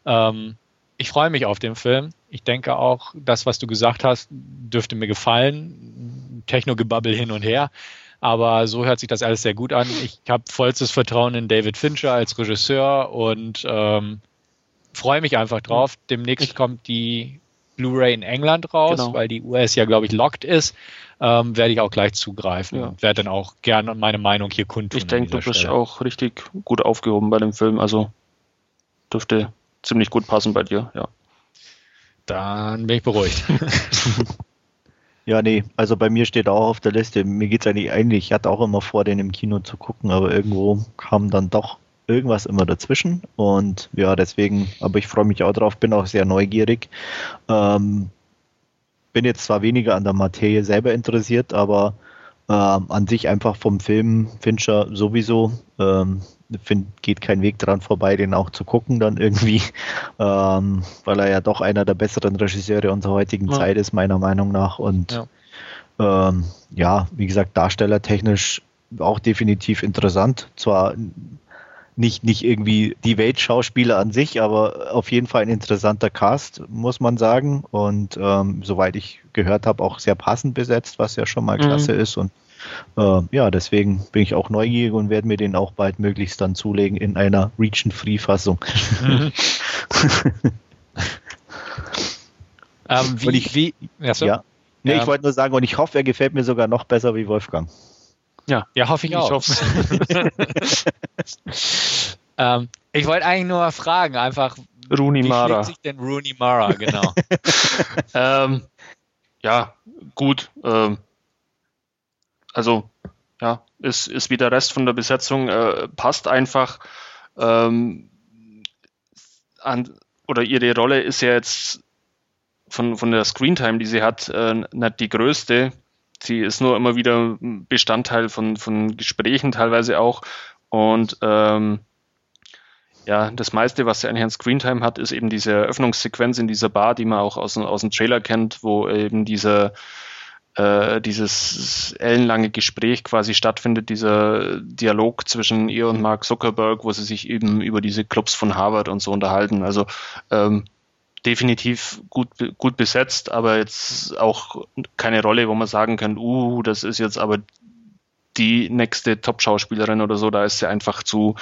ähm, ich freue mich auf den Film. Ich denke auch, das, was du gesagt hast, dürfte mir gefallen. Techno-Gebabbel hin und her. Aber so hört sich das alles sehr gut an. Ich habe vollstes Vertrauen in David Fincher als Regisseur und ähm, freue mich einfach drauf. Demnächst kommt die Blu-ray in England raus, genau. weil die US ja, glaube ich, locked ist, ähm, werde ich auch gleich zugreifen ja. und werde dann auch gerne meine Meinung hier kundtun. Ich denke, du bist Stelle. auch richtig gut aufgehoben bei dem Film, also dürfte ziemlich gut passen bei dir, ja. Dann bin ich beruhigt. <laughs> ja, nee, also bei mir steht auch auf der Liste, mir geht es eigentlich ähnlich. Ich hatte auch immer vor, den im Kino zu gucken, aber irgendwo kam dann doch irgendwas immer dazwischen. Und ja, deswegen, aber ich freue mich auch drauf, bin auch sehr neugierig. Ähm, bin jetzt zwar weniger an der Materie selber interessiert, aber ähm, an sich einfach vom Film Fincher sowieso. Ähm, find, geht kein Weg dran vorbei, den auch zu gucken dann irgendwie, <laughs> ähm, weil er ja doch einer der besseren Regisseure unserer heutigen ja. Zeit ist, meiner Meinung nach. Und ja, ähm, ja wie gesagt, darstellertechnisch auch definitiv interessant. Zwar nicht, nicht irgendwie die Weltschauspieler an sich, aber auf jeden Fall ein interessanter Cast, muss man sagen. Und ähm, soweit ich gehört habe, auch sehr passend besetzt, was ja schon mal mhm. klasse ist. Und äh, ja, deswegen bin ich auch neugierig und werde mir den auch bald möglichst dann zulegen in einer Region-Free-Fassung. Mhm. <laughs> Ähm, wie, ich, wie, so. ja. Nee, ähm, ich wollte nur sagen, und ich hoffe, er gefällt mir sogar noch besser wie Wolfgang. Ja, ja, hoffe ich, ich auch. <laughs> ähm, ich wollte eigentlich nur mal fragen, einfach, Rooney wie Mara. sich denn Rooney Mara, genau? <laughs> ähm, ja, gut. Ähm, also, ja, ist, ist wie der Rest von der Besetzung, äh, passt einfach. Ähm, an, oder ihre Rolle ist ja jetzt von, von der Screentime, die sie hat, äh, nicht die größte. Sie ist nur immer wieder Bestandteil von, von Gesprächen teilweise auch. Und ähm, ja, das meiste, was sie eigentlich an Screentime hat, ist eben diese Eröffnungssequenz in dieser Bar, die man auch aus, aus dem Trailer kennt, wo eben dieser äh, dieses ellenlange Gespräch quasi stattfindet, dieser Dialog zwischen ihr und Mark Zuckerberg, wo sie sich eben über diese Clubs von Harvard und so unterhalten. Also ähm, definitiv gut, gut besetzt, aber jetzt auch keine Rolle, wo man sagen kann, uh, das ist jetzt aber die nächste Top-Schauspielerin oder so, da ist sie einfach zu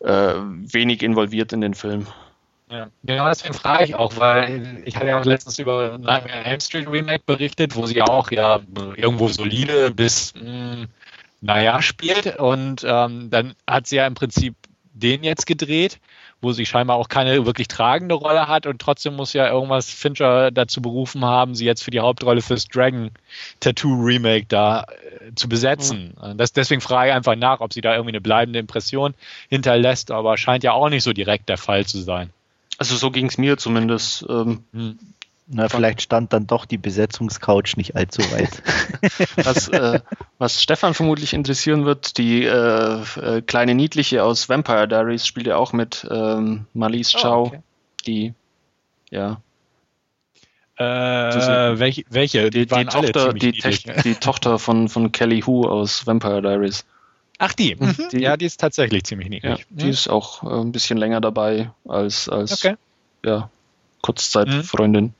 äh, wenig involviert in den Film. Ja, genau deswegen frage ich auch, weil ich hatte ja auch letztens über Nightmare Elm Street Remake berichtet, wo sie auch ja irgendwo solide bis, mh, hm, naja, spielt. Und ähm, dann hat sie ja im Prinzip den jetzt gedreht wo sie scheinbar auch keine wirklich tragende Rolle hat und trotzdem muss ja irgendwas Fincher dazu berufen haben, sie jetzt für die Hauptrolle fürs Dragon Tattoo Remake da äh, zu besetzen. Mhm. Das, deswegen frage ich einfach nach, ob sie da irgendwie eine bleibende Impression hinterlässt, aber scheint ja auch nicht so direkt der Fall zu sein. Also so ging es mir zumindest. Ähm, mhm. Na, vielleicht stand dann doch die Besetzungscouch nicht allzu weit. <laughs> was, äh, was Stefan vermutlich interessieren wird, die äh, äh, kleine Niedliche aus Vampire Diaries spielt ja auch mit ähm, Marlies oh, Chow, okay. die, ja. Äh, welche, welche? Die, die Tochter, die, die, Tochter von, von Kelly Hu aus Vampire Diaries. Ach, die. Mhm. die. Ja, die ist tatsächlich ziemlich niedlich. Ja, die mhm. ist auch äh, ein bisschen länger dabei als, als okay. ja, Kurzzeitfreundin. Mhm.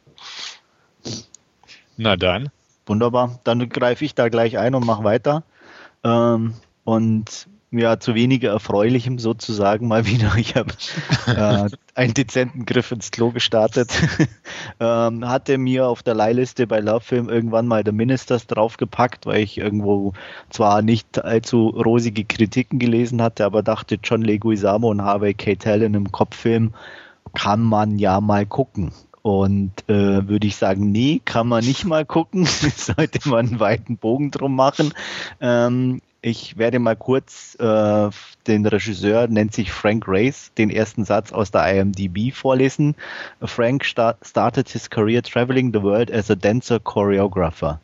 Na dann. Wunderbar. Dann greife ich da gleich ein und mache weiter. Ähm, und ja, zu weniger Erfreulichem sozusagen mal wieder. <laughs> Ich habe äh, einen dezenten Griff ins Klo gestartet. <laughs> ähm, hatte mir auf der Leihliste bei Love Film irgendwann mal der Ministers draufgepackt, weil ich irgendwo zwar nicht allzu rosige Kritiken gelesen hatte, aber dachte, John Leguizamo und Harvey Keitel in einem Kopffilm kann man ja mal gucken. Und äh, würde ich sagen, nee, kann man nicht mal gucken. <laughs> Sollte man einen weiten Bogen drum machen. Ähm, ich werde mal kurz äh, den Regisseur, nennt sich Frank Race, den ersten Satz aus der IMDb vorlesen. Frank start started his career traveling the world as a dancer choreographer.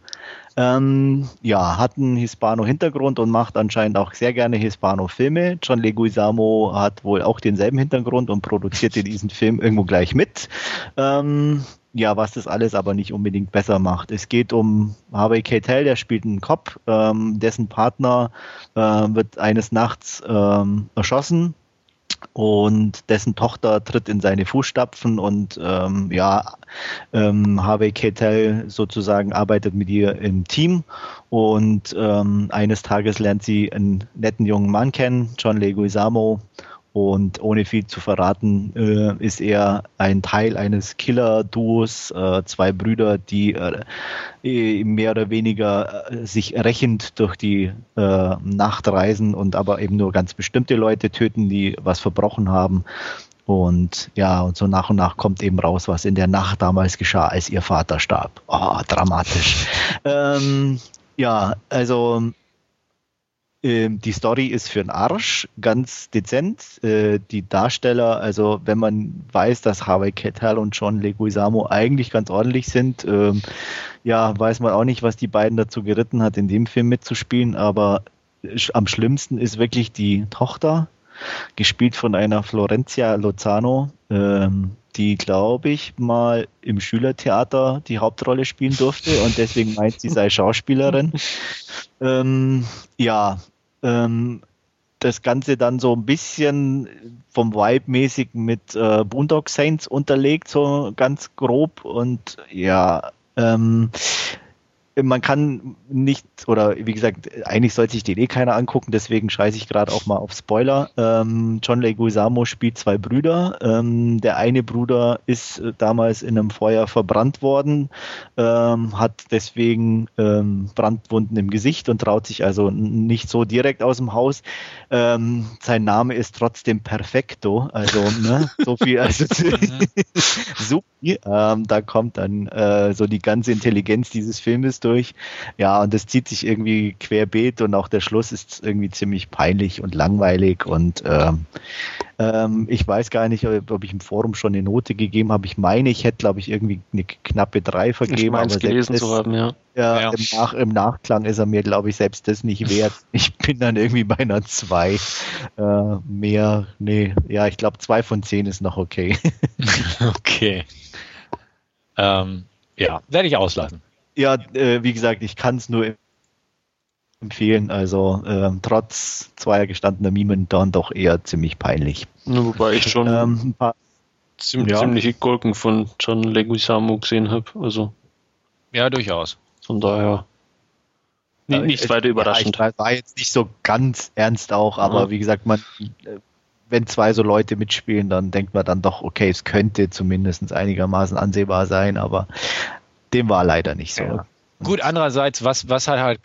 Ähm, ja, hat einen Hispano-Hintergrund und macht anscheinend auch sehr gerne Hispano-Filme. John Leguizamo hat wohl auch denselben Hintergrund und produzierte diesen Film irgendwo gleich mit. Ähm, ja, was das alles aber nicht unbedingt besser macht. Es geht um Harvey Keitel, der spielt einen Cop, ähm, dessen Partner äh, wird eines Nachts ähm, erschossen und dessen Tochter tritt in seine Fußstapfen und ähm, ja, ähm, Harvey Keitel sozusagen arbeitet mit ihr im Team. Und ähm, eines Tages lernt sie einen netten jungen Mann kennen, John Leguizamo und ohne viel zu verraten, äh, ist er ein Teil eines Killer-Duos, äh, zwei Brüder, die äh, mehr oder weniger äh, sich rächend durch die äh, Nacht reisen und aber eben nur ganz bestimmte Leute töten, die was verbrochen haben. Und ja, und so nach und nach kommt eben raus, was in der Nacht damals geschah, als ihr Vater starb. Oh, dramatisch. <laughs> ähm, ja, also ähm, die Story ist für den Arsch, ganz dezent. Äh, die Darsteller, also wenn man weiß, dass Harvey Keitel und John Leguizamo eigentlich ganz ordentlich sind, ähm, ja, weiß man auch nicht, was die beiden dazu geritten hat, in dem Film mitzuspielen. Aber am schlimmsten ist wirklich die Tochter, gespielt von einer Florencia Lozano, ähm, die, glaube ich, mal im Schülertheater die Hauptrolle spielen durfte und deswegen meint, sie sei <laughs> Schauspielerin. Ähm, ja, ähm, das Ganze dann so ein bisschen vom Vibe-mäßig mit äh, Boondock Saints unterlegt, so ganz grob. Und ja, ähm, man kann nicht, oder wie gesagt, eigentlich sollte sich den eh keiner angucken, deswegen scheiße ich gerade auch mal auf Spoiler. Ähm, John Leguizamo spielt zwei Brüder. Ähm, der eine Bruder ist äh, damals in einem Feuer verbrannt worden, ähm, hat deswegen ähm, Brandwunden im Gesicht und traut sich also nicht so direkt aus dem Haus. Ähm, sein Name ist trotzdem Perfecto, also ne, <laughs> so viel, also <laughs> <laughs> super. Ähm, da kommt dann äh, so die ganze Intelligenz dieses Filmes durch. Ja, und das zieht sich irgendwie querbeet und auch der Schluss ist irgendwie ziemlich peinlich und langweilig und ähm, ähm, ich weiß gar nicht, ob ich im Forum schon eine Note gegeben habe. Ich meine, ich hätte, glaube ich, irgendwie eine knappe 3 vergeben. Ich aber gelesen zu haben, ja. Ja, ja. Im, Nach, Im, Nachklang ist er mir, glaube ich, selbst das nicht wert. <laughs> Ich bin dann irgendwie bei einer 2. Äh, mehr, nee, ja, ich glaube, 2 von 10 ist noch okay. <laughs> okay. Ähm, ja, werde ich auslassen. Ja, äh, wie gesagt, ich kann es nur empfehlen. Also äh, trotz zweier gestandener Mimen dann doch eher ziemlich peinlich. Ja, wobei ich schon ähm, ein paar, ziemlich, ja. ziemliche Gurken von John Leguizamo gesehen habe. Also ja, durchaus. Von daher nicht, nicht weiter überraschend. Ja, war jetzt nicht so ganz ernst auch, aber ja. wie gesagt, man äh, wenn zwei so Leute mitspielen, dann denkt man dann doch, okay, es könnte zumindest einigermaßen ansehbar sein, aber dem war leider nicht so. Ja. Gut, andererseits, was, was, hat, halt,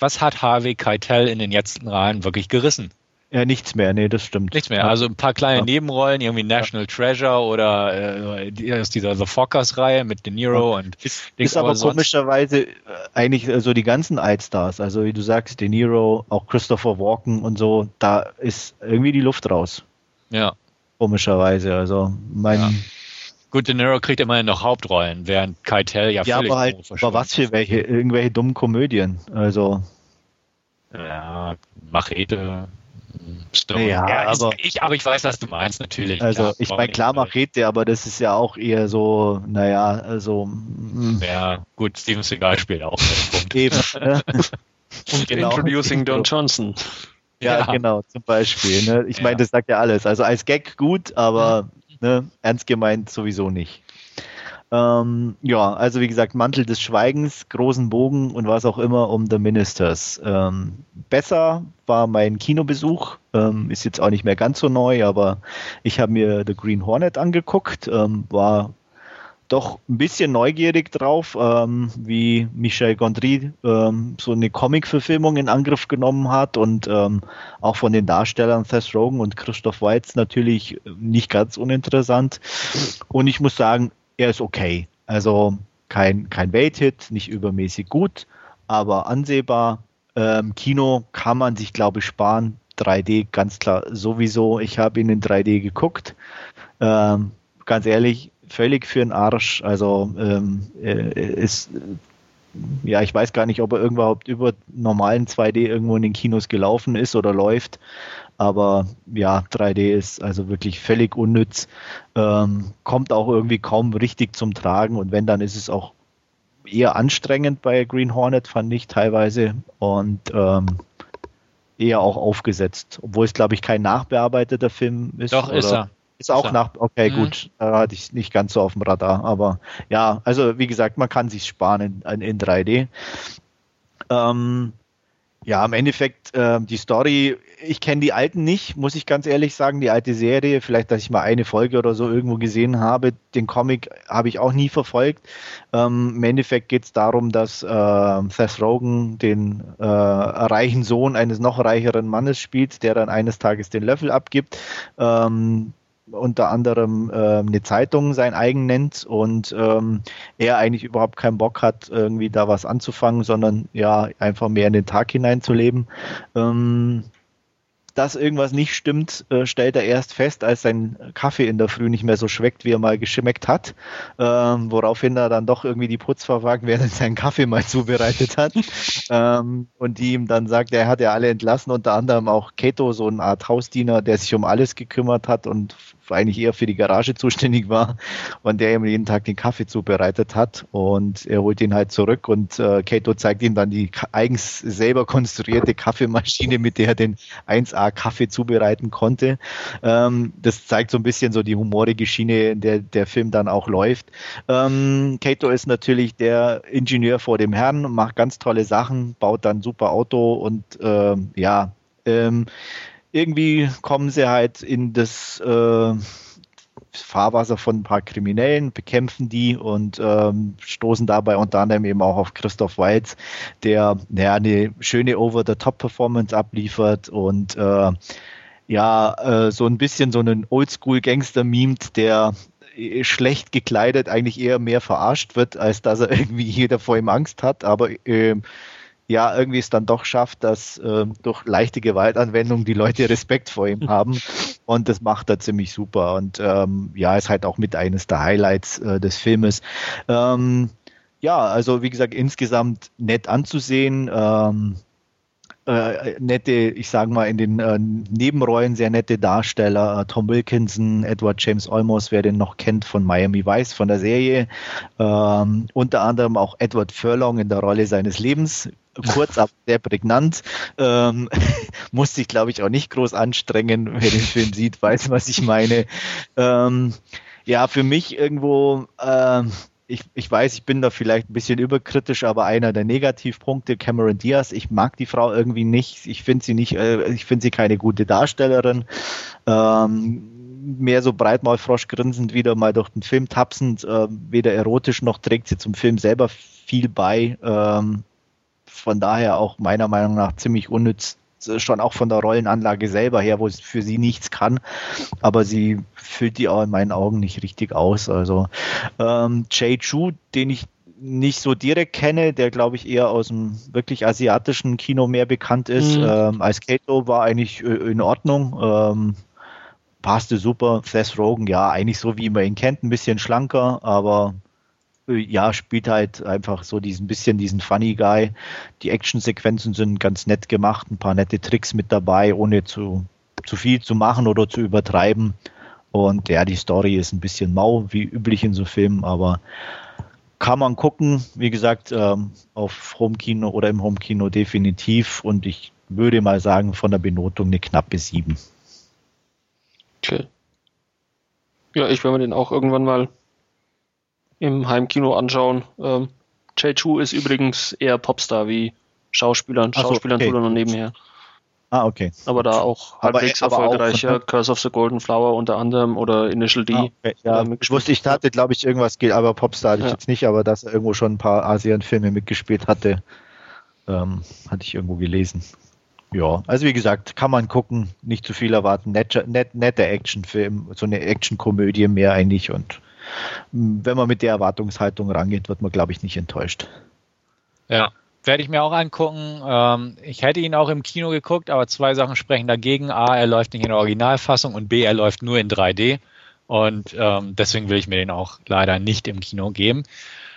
was hat Harvey Keitel in den letzten Jahren wirklich gerissen? Ja, nichts mehr, nee, das stimmt. Nichts mehr. Also ein paar kleine ja. Nebenrollen, irgendwie National ja. Treasure oder äh, aus dieser The Fockers-Reihe mit De Niro und ist, ist aber, aber komischerweise äh, eigentlich so also die ganzen Altstars, also wie du sagst, De Niro, auch Christopher Walken und so, da ist irgendwie die Luft raus. Ja. Komischerweise. Also mein ja. Gut, De Niro kriegt immerhin noch Hauptrollen, während Keitel ja, ja völlig aber halt, aber was für welche, irgendwelche dummen Komödien, also. Ja, Machete. Ja, ja aber, ich, aber ich weiß, was du meinst, natürlich. Also, klar, ich meine, klar Machete, aber das ist ja auch eher so, naja, also. Mh. Ja, gut, Steven Seagal spielt auch. <laughs> Eben. Ne? <laughs> Und genau. Introducing Don Johnson. Ja, ja, genau, zum Beispiel. Ne? Ich meine, das sagt ja alles. Also als Gag gut, aber Ne? Ernst gemeint sowieso nicht. Ähm, ja, also wie gesagt, Mantel des Schweigens, großen Bogen und was auch immer um The Ministers. Ähm, besser war mein Kinobesuch, ähm, ist jetzt auch nicht mehr ganz so neu, aber ich habe mir The Green Hornet angeguckt, ähm, war doch ein bisschen neugierig drauf, ähm, wie Michel Gondry ähm, so eine Comic-Verfilmung in Angriff genommen hat und ähm, auch von den Darstellern Seth Rogen und Christoph Weitz natürlich nicht ganz uninteressant. Und ich muss sagen, er ist okay. Also kein, kein Welthit, nicht übermäßig gut, aber ansehbar. Ähm, Kino kann man sich, glaube ich, sparen. 3D ganz klar sowieso. Ich habe ihn in 3D geguckt. Ähm, ganz ehrlich, völlig für den Arsch. Also ähm, äh, ist ja, ich weiß gar nicht, ob er überhaupt über normalen 2D irgendwo in den Kinos gelaufen ist oder läuft. Aber ja, 3D ist also wirklich völlig unnütz. Ähm, kommt auch irgendwie kaum richtig zum Tragen und wenn, dann ist es auch eher anstrengend bei Green Hornet, fand ich teilweise. Und ähm, eher auch aufgesetzt, obwohl es, glaube ich, kein nachbearbeiteter Film ist. Doch, oder? ist er. Ist auch nach, okay, mhm. gut, da hatte ich nicht ganz so auf dem Radar, aber ja, also wie gesagt, man kann sich sparen in, in 3D. Ähm, ja, im Endeffekt äh, die Story, ich kenne die alten nicht, muss ich ganz ehrlich sagen, die alte Serie, vielleicht, dass ich mal eine Folge oder so irgendwo gesehen habe. Den Comic habe ich auch nie verfolgt. Ähm, Im Endeffekt geht es darum, dass äh, Seth Rogen den äh, reichen Sohn eines noch reicheren Mannes spielt, der dann eines Tages den Löffel abgibt. Ähm, unter anderem äh, eine Zeitung sein eigen nennt und ähm, er eigentlich überhaupt keinen Bock hat, irgendwie da was anzufangen, sondern ja, einfach mehr in den Tag hineinzuleben. Ähm, dass irgendwas nicht stimmt, äh, stellt er erst fest, als sein Kaffee in der Früh nicht mehr so schmeckt, wie er mal geschmeckt hat. Ähm, woraufhin er dann doch irgendwie die Putzfrau fragt, wer denn seinen Kaffee mal zubereitet hat. <laughs> ähm, und die ihm dann sagt, er hat ja alle entlassen, unter anderem auch Keto, so eine Art Hausdiener, der sich um alles gekümmert hat und eigentlich eher für die Garage zuständig war und der ihm jeden Tag den Kaffee zubereitet hat und er holt ihn halt zurück und äh, Kato zeigt ihm dann die eigens selber konstruierte Kaffeemaschine, mit der er den 1A Kaffee zubereiten konnte. Ähm, das zeigt so ein bisschen so die humorige Schiene, in der der Film dann auch läuft. Ähm, Kato ist natürlich der Ingenieur vor dem Herrn, macht ganz tolle Sachen, baut dann super Auto und ähm, ja, ähm, irgendwie kommen sie halt in das äh, Fahrwasser von ein paar Kriminellen, bekämpfen die und ähm, stoßen dabei unter anderem eben auch auf Christoph Waltz, der naja, eine schöne Over-the-Top-Performance abliefert und äh, ja, äh, so ein bisschen so einen Oldschool-Gangster mimt, der äh, schlecht gekleidet eigentlich eher mehr verarscht wird, als dass er <laughs> irgendwie jeder vor ihm Angst hat, aber äh, ja, irgendwie es dann doch schafft, dass äh, durch leichte Gewaltanwendung die Leute Respekt vor ihm haben. <laughs> Und das macht er ziemlich super. Und ähm, ja, ist halt auch mit eines der Highlights äh, des Filmes. Ähm, ja, also wie gesagt, insgesamt nett anzusehen. Ähm, äh, nette, ich sage mal, in den äh, Nebenrollen sehr nette Darsteller. Äh, Tom Wilkinson, Edward James Olmos, wer den noch kennt von Miami Vice, von der Serie. Ähm, unter anderem auch Edward Furlong in der Rolle seines Lebens. Kurz, aber sehr prägnant. Ähm, <laughs> muss sich, glaube ich, auch nicht groß anstrengen. Wer den Film sieht, weiß, was ich meine. Ähm, ja, für mich irgendwo ähm, ich, ich weiß, ich bin da vielleicht ein bisschen überkritisch, aber einer der Negativpunkte, Cameron Diaz, ich mag die Frau irgendwie nicht. Ich finde sie nicht, äh, ich finde sie keine gute Darstellerin. Ähm, mehr so breitmaulfrosch grinsend wieder mal durch den Film tapsend, äh, weder erotisch noch trägt sie zum Film selber viel bei. Ähm, von daher auch meiner Meinung nach ziemlich unnütz schon auch von der Rollenanlage selber her, wo es für sie nichts kann. Aber sie füllt die auch in meinen Augen nicht richtig aus. Also ähm, Jay Chu, den ich nicht so direkt kenne, der glaube ich eher aus dem wirklich asiatischen Kino mehr bekannt ist. Mhm. Ähm, als Kato war eigentlich äh, in Ordnung. Ähm, passte super. Seth Rogen, ja, eigentlich so wie man ihn kennt, ein bisschen schlanker, aber ja, spielt halt einfach so diesen bisschen diesen Funny Guy. Die Actionsequenzen sind ganz nett gemacht, ein paar nette Tricks mit dabei, ohne zu, zu viel zu machen oder zu übertreiben. Und ja, die Story ist ein bisschen mau, wie üblich in so Filmen, aber kann man gucken, wie gesagt, ähm, auf Homekino oder im Homekino definitiv. Und ich würde mal sagen, von der Benotung eine knappe 7. Okay. Ja, ich werde mir den auch irgendwann mal im Heimkino anschauen. Ähm, Jay Chu ist übrigens eher Popstar wie Schauspieler. Schauspielern so, okay. tut er noch nebenher. Ah, okay. Aber da auch halbwegs aber, erfolgreich. Auch, Curse of the Golden Flower unter anderem oder Initial D. Ah, okay. ja, ich wusste, ich hatte, glaube ich, irgendwas geht, aber Popstar hatte ja. ich jetzt nicht, aber dass er irgendwo schon ein paar Asien-Filme mitgespielt hatte, ähm, hatte ich irgendwo gelesen. Ja, also wie gesagt, kann man gucken, nicht zu viel erwarten. Net, net, netter Actionfilm, so eine Actionkomödie mehr eigentlich und wenn man mit der Erwartungshaltung rangeht, wird man, glaube ich, nicht enttäuscht. Ja, werde ich mir auch angucken. Ähm, ich hätte ihn auch im Kino geguckt, aber zwei Sachen sprechen dagegen. A, er läuft nicht in der Originalfassung und B, er läuft nur in 3D. Und ähm, deswegen will ich mir den auch leider nicht im Kino geben.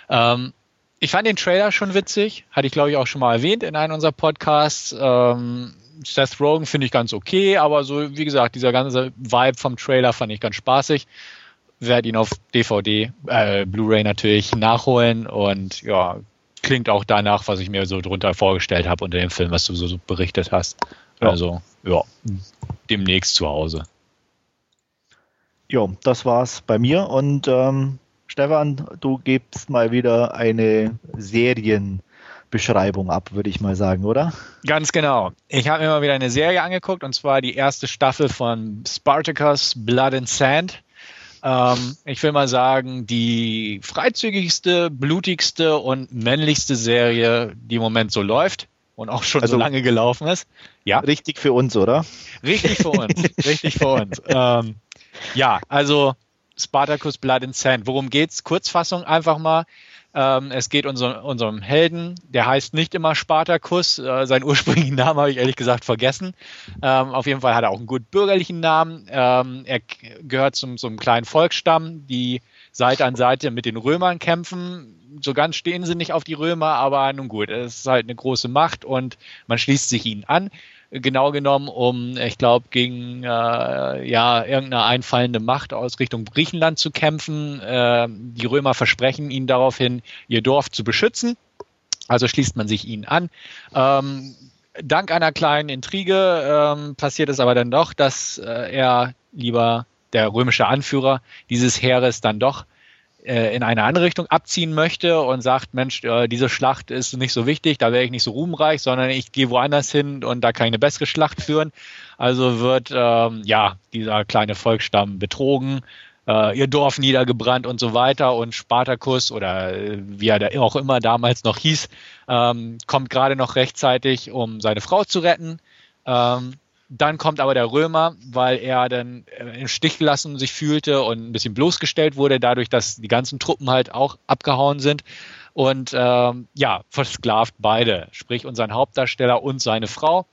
Ähm, ich fand den Trailer schon witzig, hatte ich glaube ich auch schon mal erwähnt in einem unserer Podcasts. Seth Rogen finde ich ganz okay, aber so wie gesagt, dieser ganze Vibe vom Trailer fand ich ganz spaßig werde ihn auf DVD, äh, Blu-ray natürlich nachholen und ja, klingt auch danach, was ich mir so drunter vorgestellt habe unter dem Film, was du so, berichtet hast. Ja. Also, ja, demnächst zu Hause. Ja, das war's bei mir und ähm, Stefan, du gibst mal wieder eine Serienbeschreibung ab, würde ich mal sagen, oder? Ganz genau. Ich habe mir mal wieder eine Serie angeguckt und zwar die erste Staffel von Spartacus Blood and Sand. Ähm, ich will mal sagen, die freizügigste, blutigste und männlichste Serie, die im Moment so läuft und auch schon also, so lange gelaufen ist. Ja. Richtig für uns, oder? Richtig für uns. richtig für uns. <laughs> Ähm, ja, also Spartacus Blood and Sand. Worum geht's? Kurzfassung einfach mal. Ähm, es geht unser, unserem Helden, der heißt nicht immer Spartacus, äh, seinen <laughs> ursprünglichen Namen habe ich ehrlich gesagt vergessen. Ähm, auf jeden Fall hat er auch einen gut bürgerlichen Namen. Ähm, er gehört zum, zum kleinen Volksstamm, die Seite an Seite mit den Römern kämpfen. So ganz stehen sie nicht auf die Römer, aber nun gut, es ist halt eine große Macht und man schließt sich ihnen an. Genau genommen, um, ich glaube, gegen äh, ja irgendeine einfallende Macht aus Richtung Griechenland zu kämpfen. Äh, die Römer versprechen ihnen daraufhin, ihr Dorf zu beschützen. Also schließt man sich ihnen an. Ähm, dank einer kleinen Intrige ähm, passiert es aber dann doch, dass äh, er lieber der römische Anführer dieses Heeres dann doch in eine andere Richtung abziehen möchte und sagt, Mensch, äh, diese Schlacht ist nicht so wichtig, da wäre ich nicht so ruhmreich, sondern ich gehe woanders hin und da kann ich eine bessere Schlacht führen. Also wird ähm, ja dieser kleine Volksstamm betrogen, äh, ihr Dorf niedergebrannt und so weiter und Spartacus oder äh, wie er da auch immer damals noch hieß, ähm, kommt gerade noch rechtzeitig, um seine Frau zu retten. Ähm, dann kommt aber der Römer, weil er dann äh, im Stich gelassen sich fühlte und ein bisschen bloßgestellt wurde, dadurch, dass die ganzen Truppen halt auch abgehauen sind. Und ähm, ja, versklavt beide, sprich unseren Hauptdarsteller und seine Frau.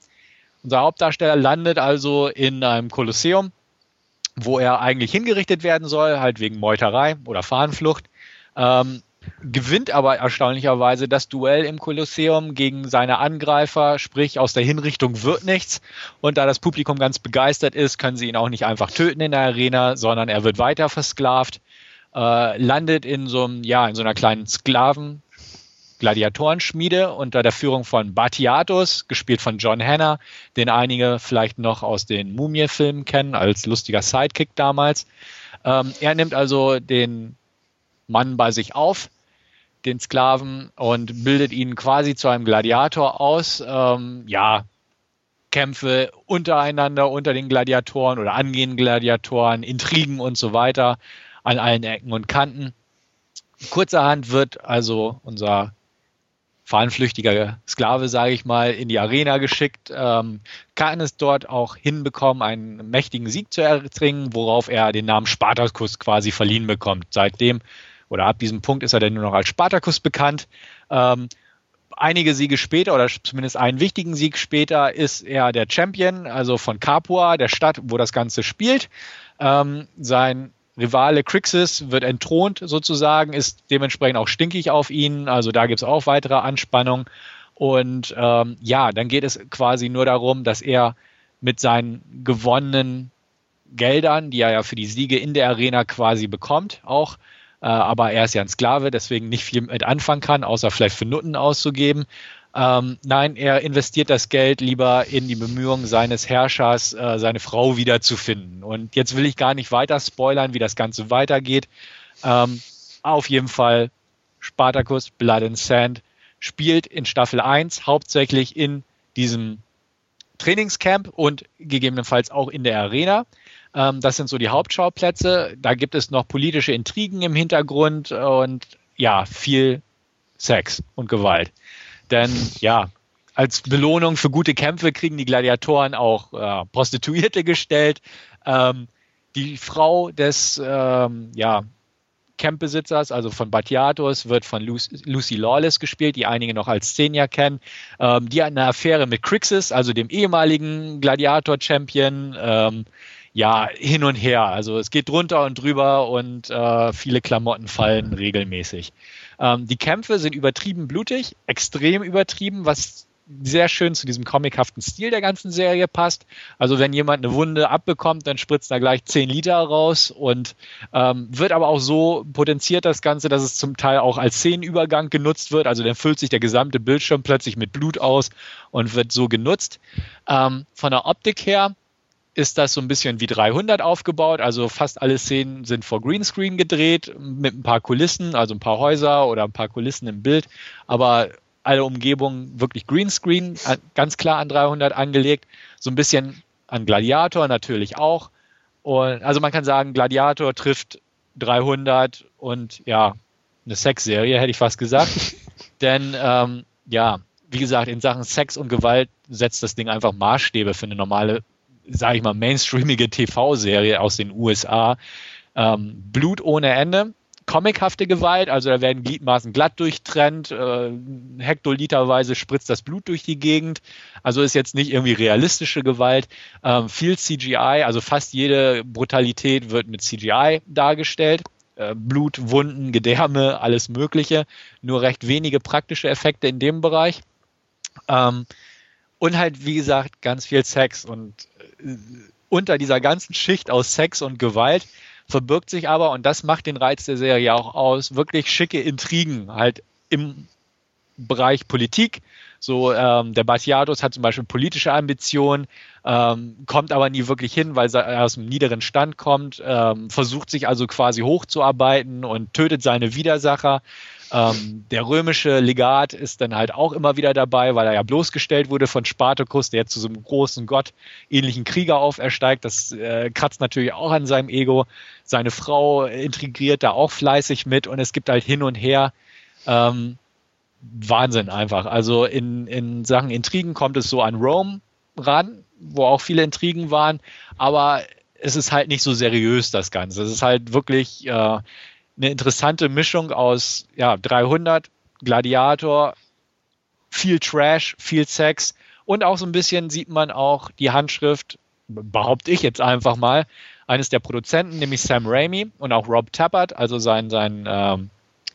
Unser Hauptdarsteller landet also in einem Kolosseum, wo er eigentlich hingerichtet werden soll, halt wegen Meuterei oder Fahnenflucht. Ähm, gewinnt aber erstaunlicherweise das Duell im Kolosseum gegen seine Angreifer, sprich aus der Hinrichtung wird nichts. Und da das Publikum ganz begeistert ist, können sie ihn auch nicht einfach töten in der Arena, sondern er wird weiter versklavt, äh, landet in so einem, ja, in so einer kleinen Sklaven, Gladiatorenschmiede unter der Führung von Batiatus, gespielt von John Hanna, den einige vielleicht noch aus den Mumie-Filmen kennen, als lustiger Sidekick damals. Ähm, er nimmt also den Mann bei sich auf, den Sklaven, und bildet ihn quasi zu einem Gladiator aus. Ähm, ja, Kämpfe untereinander, unter den Gladiatoren oder angehenden Gladiatoren, Intrigen und so weiter an allen Ecken und Kanten. Kurzerhand wird also unser fahnenflüchtiger Sklave, sage ich mal, in die Arena geschickt, ähm, kann es dort auch hinbekommen, einen mächtigen Sieg zu erzwingen, worauf er den Namen Spartacus quasi verliehen bekommt. Seitdem oder ab diesem Punkt ist er dann nur noch als Spartacus bekannt. Ähm, einige Siege später oder zumindest einen wichtigen Sieg später ist er der Champion, also von Capua, der Stadt, wo das Ganze spielt. Ähm, sein Rivale Crixus wird entthront sozusagen, ist dementsprechend auch stinkig auf ihn. Also da gibt es auch weitere Anspannung. Und ähm, ja, dann geht es quasi nur darum, dass er mit seinen gewonnenen Geldern, die er ja für die Siege in der Arena quasi bekommt, auch aber er ist ja ein Sklave, deswegen nicht viel mit anfangen kann, außer vielleicht für Nutten auszugeben. Ähm, nein, er investiert das Geld lieber in die Bemühungen seines Herrschers, äh, seine Frau wiederzufinden. Und jetzt will ich gar nicht weiter spoilern, wie das Ganze weitergeht. Ähm, auf jeden Fall Spartacus Blood and Sand spielt in Staffel 1 hauptsächlich in diesem Trainingscamp und gegebenenfalls auch in der Arena. Ähm, das sind so die Hauptschauplätze. Da gibt es noch politische Intrigen im Hintergrund und ja, viel Sex und Gewalt. Denn ja, als Belohnung für gute Kämpfe kriegen die Gladiatoren auch äh, Prostituierte gestellt. Ähm, die Frau des ähm, ja, Campbesitzers, also von Batiatos, wird von Lucy Lawless gespielt, die einige noch als Xenia kennen. Ähm, die hat eine Affäre mit Crixus, also dem ehemaligen Gladiator-Champion. Ähm, ja, hin und her. Also es geht drunter und drüber und äh, viele Klamotten fallen regelmäßig. Ähm, die Kämpfe sind übertrieben blutig, extrem übertrieben, was sehr schön zu diesem comichaften Stil der ganzen Serie passt. Also wenn jemand eine Wunde abbekommt, dann spritzt da gleich 10 Liter raus und ähm, wird aber auch so potenziert das Ganze, dass es zum Teil auch als Szenenübergang genutzt wird. Also dann füllt sich der gesamte Bildschirm plötzlich mit Blut aus und wird so genutzt. Ähm, von der Optik her ist das so ein bisschen wie 300 aufgebaut. Also fast alle Szenen sind vor Greenscreen gedreht mit ein paar Kulissen, also ein paar Häuser oder ein paar Kulissen im Bild. Aber alle Umgebungen wirklich Greenscreen, äh, ganz klar an 300 angelegt. So ein bisschen an Gladiator natürlich auch. Und also man kann sagen, Gladiator trifft 300 und ja, eine Sexserie, hätte ich fast gesagt. <laughs> Denn ähm, ja, wie gesagt, in Sachen Sex und Gewalt setzt das Ding einfach Maßstäbe für eine normale sage ich mal, mainstreamige TV-Serie aus den USA. Ähm, Blut ohne Ende, comichafte Gewalt, also da werden Gliedmaßen glatt durchtrennt, äh, hektoliterweise spritzt das Blut durch die Gegend, also ist jetzt nicht irgendwie realistische Gewalt. Ähm, viel CGI, also fast jede Brutalität wird mit CGI dargestellt. Äh, Blut, Wunden, Gedärme, alles Mögliche. Nur recht wenige praktische Effekte in dem Bereich. Ähm, und halt, wie gesagt, ganz viel Sex. Und unter dieser ganzen Schicht aus Sex und Gewalt verbirgt sich aber, und das macht den Reiz der Serie auch aus, wirklich schicke Intrigen halt im Bereich Politik. So, ähm, der Batiatus hat zum Beispiel politische Ambitionen, ähm, kommt aber nie wirklich hin, weil er aus einem niederen Stand kommt, ähm, versucht sich also quasi hochzuarbeiten und tötet seine Widersacher. Ähm, der römische Legat ist dann halt auch immer wieder dabei, weil er ja bloßgestellt wurde von Spartacus, der zu so einem großen Gott ähnlichen Krieger aufersteigt. Das äh, kratzt natürlich auch an seinem Ego. Seine Frau integriert da auch fleißig mit und es gibt halt hin und her. Ähm, Wahnsinn einfach. Also in, in Sachen Intrigen kommt es so an Rome ran, wo auch viele Intrigen waren, aber es ist halt nicht so seriös, das Ganze. Es ist halt wirklich äh, eine interessante Mischung aus ja, 300, Gladiator, viel Trash, viel Sex und auch so ein bisschen sieht man auch die Handschrift, behaupte ich jetzt einfach mal, eines der Produzenten, nämlich Sam Raimi und auch Rob Tappert, also sein, sein ähm,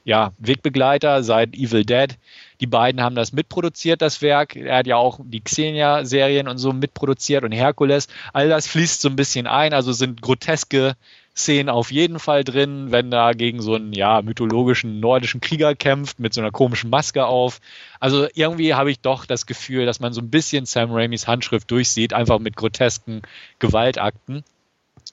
ja, Wegbegleiter seit Evil Dead. Die beiden haben das mitproduziert, das Werk. Er hat ja auch die Xenia-Serien und so mitproduziert und Herkules. All das fließt so ein bisschen ein, also sind groteske Szenen auf jeden Fall drin, wenn da gegen so einen ja, mythologischen nordischen Krieger kämpft mit so einer komischen Maske auf. Also irgendwie habe ich doch das Gefühl, dass man so ein bisschen Sam Raimis Handschrift durchsieht, einfach mit grotesken Gewaltakten.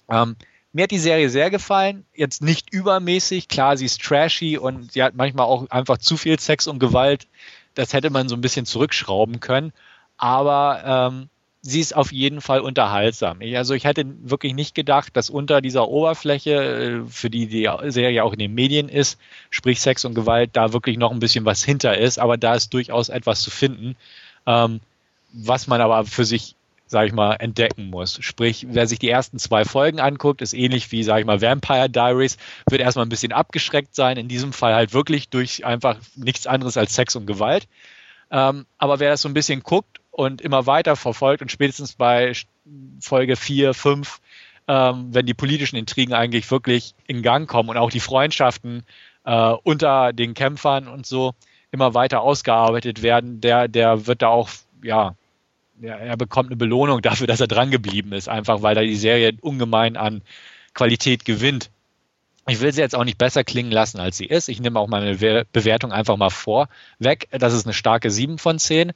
Ähm, mir hat die Serie sehr gefallen. Jetzt nicht übermäßig. Klar, sie ist trashy und sie hat manchmal auch einfach zu viel Sex und Gewalt. Das hätte man so ein bisschen zurückschrauben können. Aber ähm, sie ist auf jeden Fall unterhaltsam. Ich, also ich hätte wirklich nicht gedacht, dass unter dieser Oberfläche, äh, für die die Serie auch in den Medien ist, sprich Sex und Gewalt, da wirklich noch ein bisschen was hinter ist. Aber da ist durchaus etwas zu finden, ähm, was man aber für sich sage ich mal, entdecken muss. Sprich, wer sich die ersten zwei Folgen anguckt, ist ähnlich wie, sage ich mal, Vampire Diaries, wird erstmal ein bisschen abgeschreckt sein. In diesem Fall halt wirklich durch einfach nichts anderes als Sex und Gewalt. Ähm, aber wer das so ein bisschen guckt und immer weiter verfolgt und spätestens bei Folge 4, 5, ähm, wenn die politischen Intrigen eigentlich wirklich in Gang kommen und auch die Freundschaften äh, unter den Kämpfern und so immer weiter ausgearbeitet werden, der, der wird da auch, ja, ja, er bekommt eine Belohnung dafür, dass er dran geblieben ist, einfach weil er die Serie ungemein an Qualität gewinnt. Ich will sie jetzt auch nicht besser klingen lassen, als sie ist. Ich nehme auch meine Bewertung einfach mal vor. Weg, das ist eine starke 7 von 10.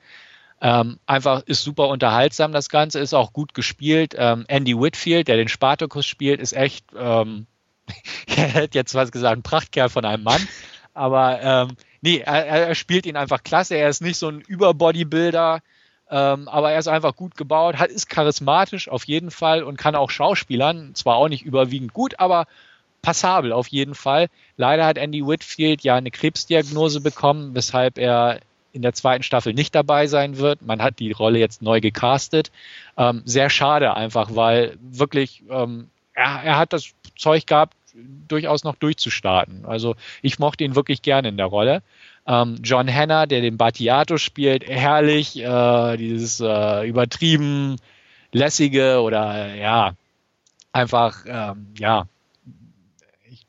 Ähm, einfach ist super unterhaltsam, das Ganze ist auch gut gespielt. Ähm, Andy Whitfield, der den Spartacus spielt, ist echt, ähm, <laughs> er hätte jetzt was gesagt, ein Prachtkerl von einem Mann. Aber ähm, nee, er, er spielt ihn einfach klasse. Er ist nicht so ein Überbodybuilder, ähm, aber er ist einfach gut gebaut, hat, ist charismatisch auf jeden Fall und kann auch Schauspielern, zwar auch nicht überwiegend gut, aber passabel auf jeden Fall. Leider hat Andy Whitfield ja eine Krebsdiagnose bekommen, weshalb er in der zweiten Staffel nicht dabei sein wird. Man hat die Rolle jetzt neu gecastet. Ähm, sehr schade einfach, weil wirklich ähm, er, er hat das Zeug gehabt, durchaus noch durchzustarten. Also ich mochte ihn wirklich gerne in der Rolle. Ähm, John Hanna, der den Battiato spielt, herrlich, äh, dieses äh, übertrieben lässige oder ja, einfach, ähm, ja,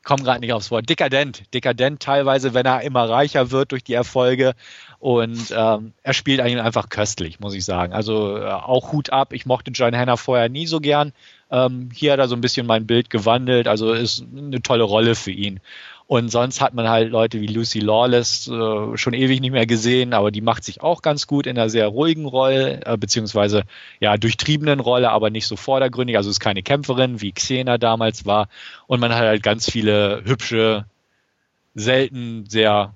komme gerade nicht aufs Wort, dekadent, dekadent teilweise, wenn er immer reicher wird durch die Erfolge. Und ähm, er spielt eigentlich einfach köstlich, muss ich sagen. Also äh, auch Hut ab, ich mochte John Hanna vorher nie so gern, ähm, hier hat er so ein bisschen mein Bild gewandelt, also ist eine tolle Rolle für ihn. Und sonst hat man halt Leute wie Lucy Lawless äh, schon ewig nicht mehr gesehen, aber die macht sich auch ganz gut in einer sehr ruhigen Rolle, äh, beziehungsweise ja durchtriebenen Rolle, aber nicht so vordergründig. Also ist keine Kämpferin, wie Xena damals war. Und man hat halt ganz viele hübsche, selten sehr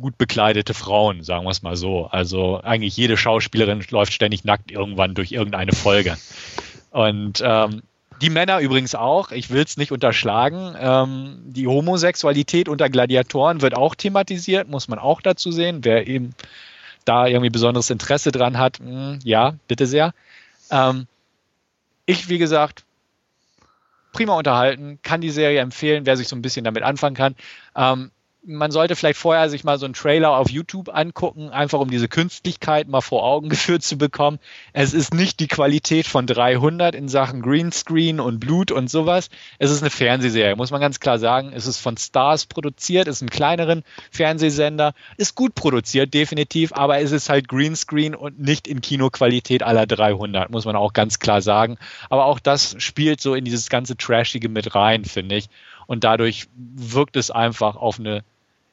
gut bekleidete Frauen, sagen wir es mal so. Also eigentlich jede Schauspielerin läuft ständig nackt irgendwann durch irgendeine Folge. Und ähm, die Männer übrigens auch, ich will es nicht unterschlagen. Ähm, die Homosexualität unter Gladiatoren wird auch thematisiert, muss man auch dazu sehen. Wer eben da irgendwie besonderes Interesse dran hat, mh, hm, ja, bitte sehr. Ähm, ich, wie gesagt, prima unterhalten, kann die Serie empfehlen, wer sich so ein bisschen damit anfangen kann. Ähm, man sollte vielleicht vorher sich mal so einen Trailer auf YouTube angucken, einfach um diese Künstlichkeit mal vor Augen <laughs> geführt zu bekommen. Es ist nicht die Qualität von 300 in Sachen Greenscreen und Blut und sowas. Es ist eine Fernsehserie, muss man ganz klar sagen. Es ist von Stars produziert, ist ein kleineren Fernsehsender, ist gut produziert, definitiv, aber es ist halt Greenscreen und nicht in Kinoqualität aller 300, muss man auch ganz klar sagen. Aber auch das spielt so in dieses ganze Trashige mit rein, finde ich. Und dadurch wirkt es einfach auf eine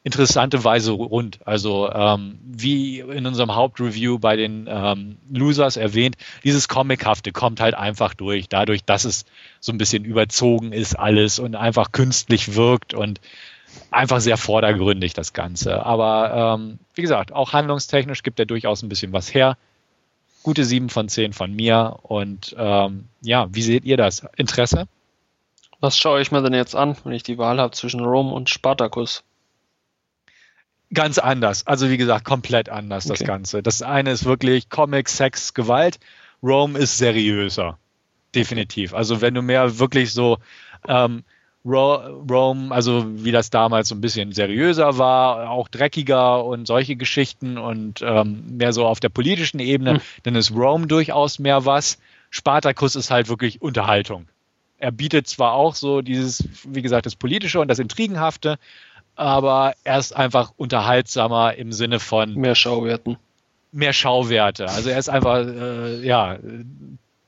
interessante Weise rund. Also ähm, wie in unserem Hauptreview bei den ähm, Losers erwähnt, dieses Comichafte kommt halt einfach durch, dadurch, dass es so ein bisschen überzogen ist alles und einfach künstlich wirkt und einfach sehr vordergründig das Ganze. Aber ähm, wie gesagt, auch handlungstechnisch gibt er durchaus ein bisschen was her. Gute sieben von zehn von mir. Und ähm, ja, wie seht ihr das? Interesse? Was schaue ich mir denn jetzt an, wenn ich die Wahl habe zwischen Rom und Spartacus? Ganz anders. Also wie gesagt, komplett anders okay. das Ganze. Das eine ist wirklich Comic, Sex, Gewalt. Rome ist seriöser. Definitiv. Also wenn du mehr wirklich so ähm, Rome, also wie das damals so ein bisschen seriöser war, auch dreckiger und solche Geschichten und ähm, mehr so auf der politischen Ebene, hm. dann ist Rome durchaus mehr was. Spartacus ist halt wirklich Unterhaltung. Er bietet zwar auch so dieses, wie gesagt, das Politische und das Intrigenhafte, aber er ist einfach unterhaltsamer im Sinne von mehr Schauwerten. Mehr Schauwerte. Also er ist einfach, äh, ja,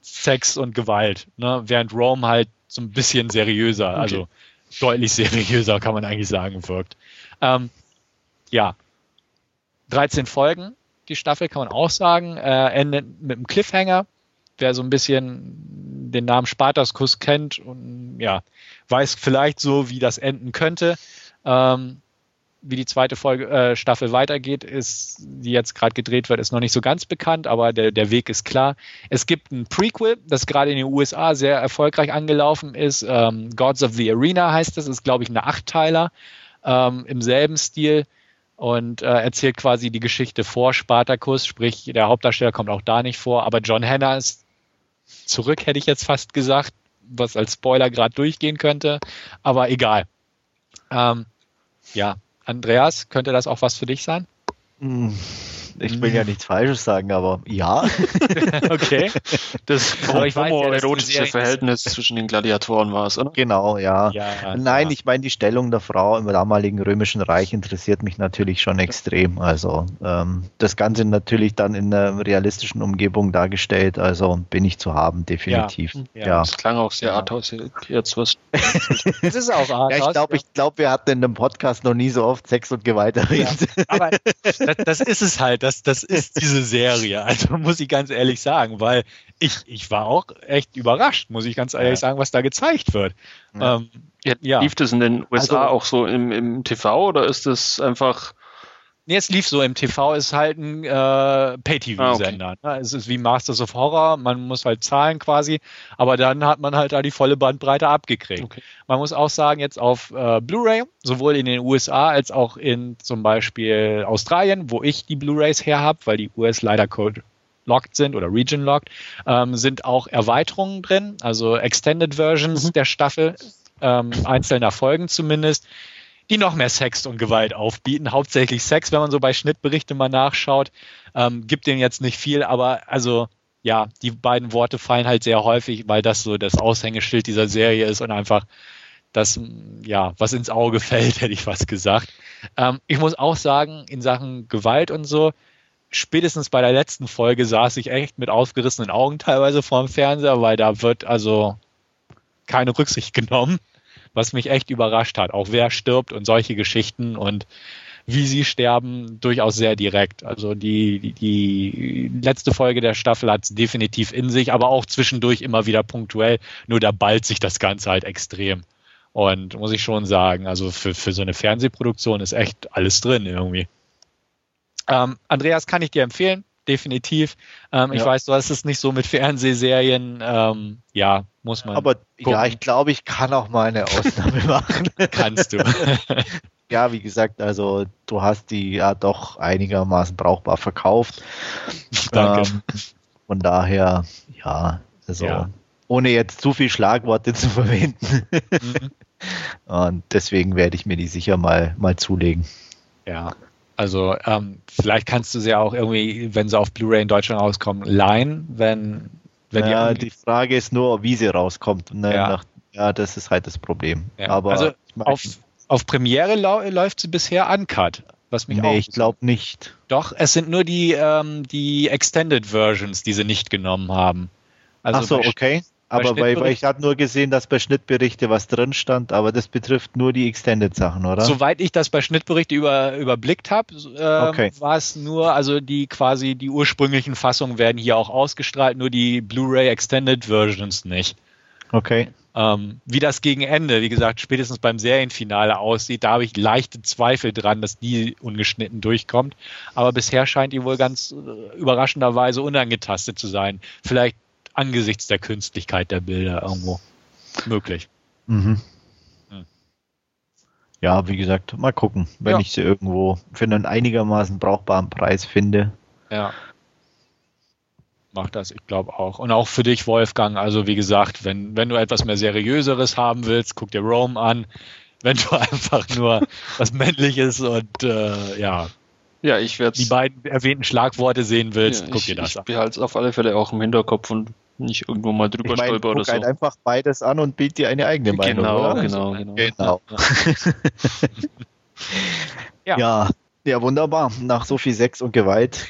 Sex und Gewalt, ne? während Rome halt so ein bisschen seriöser, okay. also deutlich <laughs> seriöser, kann man eigentlich sagen, wirkt. Ähm, ja, 13 Folgen, die Staffel kann man auch sagen, äh, endet mit einem Cliffhanger. Wer so ein bisschen den Namen Spartaskus kennt und ja, weiß vielleicht so, wie das enden könnte. Ähm, wie die zweite Folge, äh, Staffel weitergeht, ist, die jetzt gerade gedreht wird, ist noch nicht so ganz bekannt, aber der, der Weg ist klar. Es gibt ein Prequel, das gerade in den USA sehr erfolgreich angelaufen ist. Ähm, Gods of the Arena heißt das, ist, glaube ich, ein Achtteiler ähm, im selben Stil und äh, erzählt quasi die Geschichte vor Spartacus, sprich, der Hauptdarsteller kommt auch da nicht vor, aber John Hanna ist zurück, hätte ich jetzt fast gesagt, was als Spoiler gerade durchgehen könnte, aber egal. Ähm, ja, Andreas, könnte das auch was für dich sein? Hm. Ich will ja nichts Falsches sagen, aber ja. <laughs> okay. Das <laughs> homoerotische ja, Verhältnis zwischen den Gladiatoren war es, oder? Genau, ja. ja Nein, ja. ich meine, die Stellung der Frau im damaligen Römischen Reich interessiert mich natürlich schon extrem. Also ähm, das Ganze natürlich dann in einer realistischen Umgebung dargestellt, also bin ich zu haben, definitiv. Ja, Das klang auch sehr arthaus jetzt was. <laughs> Es ist auch arthaus. Ja, ich glaube, ich glaube, wir hatten in dem Podcast noch nie so oft Sex und Gewalt erwähnt. Aber das, das ist es halt das, das ist diese Serie. <laughs> Also muss ich ganz ehrlich sagen, weil ich, ich war auch echt überrascht, muss ich ganz ehrlich ja. sagen, was da gezeigt wird. Ja. Ähm, ja. Lief das in den USA also, auch so im, im TV oder ist das einfach Nee, es lief so im TV, ist halt ein äh, Pay-TV-Sender. Ah, okay. ne? Es ist wie Masters of Horror, man muss halt zahlen quasi, aber dann hat man halt da die volle Bandbreite abgekriegt. Okay. Man muss auch sagen, jetzt auf äh, Blu-ray, sowohl in den USA als auch in zum Beispiel Australien, wo ich die Blu-rays her habe, weil die US leider Code locked sind oder region locked, ähm, sind auch Erweiterungen drin, also Extended Versions mhm. der Staffel, ähm, einzelner Folgen zumindest die noch mehr Sex und Gewalt aufbieten. Hauptsächlich Sex, wenn man so bei Schnittberichten mal nachschaut. Ähm, gibt denen jetzt nicht viel, aber also ja, die beiden Worte fallen halt sehr häufig, weil das so das Aushängeschild dieser Serie ist und einfach das, ja, was ins Auge <laughs> fällt, hätte ich was gesagt. Ähm, ich muss auch sagen, in Sachen Gewalt und so, spätestens bei der letzten Folge saß ich echt mit aufgerissenen Augen teilweise vorm Fernseher, weil da wird also keine Rücksicht <laughs> genommen was mich echt überrascht hat. Auch wer stirbt und solche Geschichten und wie sie sterben, durchaus sehr direkt. Also die, die, die letzte Folge der Staffel hat es definitiv in sich, aber auch zwischendurch immer wieder punktuell. Nur da ballt sich das Ganze halt extrem. Und muss ich schon sagen, also für, für so eine Fernsehproduktion ist echt alles drin irgendwie. Ähm, Andreas kann ich dir empfehlen definitiv. Ähm, ja. Ich weiß, du hast es nicht so mit Fernsehserien. Ähm, ja, muss man. Aber gucken. ja, ich glaube, ich kann auch mal eine Ausnahme <laughs> machen. Kannst du. <laughs> ja, wie gesagt, also du hast die ja doch einigermaßen brauchbar verkauft. <laughs> Danke. Ähm, von daher, ja, also ja. ohne jetzt zu viel Schlagworte zu verwenden. Mhm. Und deswegen werde ich mir die sicher mal, mal zulegen. Ja, also ähm, vielleicht kannst du sie auch irgendwie, wenn sie auf Blu-ray in Deutschland rauskommen, leihen, wenn, wenn ja, die, die Frage ist nur, wie sie rauskommt. Ne? Ja. Nach, ja, das ist halt das Problem. Ja. Aber also auf, auf Premiere läuft sie bisher uncut. Was mich nee, auch ich glaube nicht. Doch, es sind nur die, ähm, die Extended Versions, die sie nicht genommen haben. Also Ach so, okay. Aber bei, weil ich habe nur gesehen, dass bei Schnittberichte was drin stand, aber das betrifft nur die Extended-Sachen, oder? Soweit ich das bei Schnittberichte über, überblickt habe, äh, okay. war es nur, also die quasi die ursprünglichen Fassungen werden hier auch ausgestrahlt, nur die Blu-ray Extended Versions nicht. Okay. Ähm, wie das gegen Ende, wie gesagt, spätestens beim Serienfinale aussieht, da habe ich leichte Zweifel dran, dass die ungeschnitten durchkommt. Aber bisher scheint die wohl ganz äh, überraschenderweise unangetastet zu sein. Vielleicht angesichts der Künstlichkeit der Bilder irgendwo möglich. Mhm. Hm. Ja, wie gesagt, mal gucken, wenn ja. ich sie irgendwo für einen einigermaßen brauchbaren Preis finde. Ja. Mach das, ich glaube auch. Und auch für dich, Wolfgang, also wie gesagt, wenn, wenn du etwas mehr Seriöseres haben willst, guck dir Rome an. Wenn du <laughs> einfach nur was Männliches und äh, ja, ja, ich werde die beiden erwähnten Schlagworte sehen willst, ja, guck ich, dir das ich an. Ich behalte es auf alle Fälle auch im Hinterkopf und nicht irgendwo mal drüber ich mein, stolper oder so. Halt einfach beides an und bild dir eine eigene Meinung. Genau, genau, genau. genau. <laughs> ja. ja. Ja, wunderbar. Nach so viel Sex und Gewalt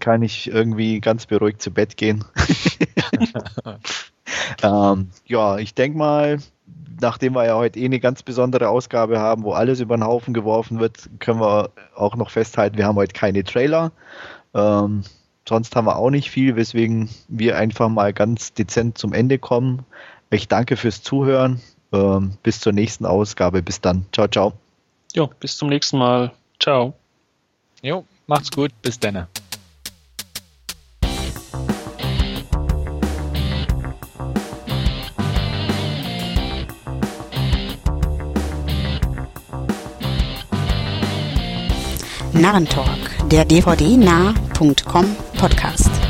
kann ich irgendwie ganz beruhigt zu Bett gehen. <laughs> ähm, ja, ich denke mal, nachdem wir ja heute eh eine ganz besondere Ausgabe haben, wo alles über den Haufen geworfen wird, können wir auch noch festhalten, wir haben heute keine Trailer. Ähm, sonst haben wir auch nicht viel, weswegen wir einfach mal ganz dezent zum Ende kommen. Ich danke fürs Zuhören. Ähm, bis zur nächsten Ausgabe. Bis dann. Ciao, ciao. Jo, bis zum nächsten Mal. Ciao. Jo, macht's gut. Bis dann. Narrentalk, der dvd-nah.com Podcast.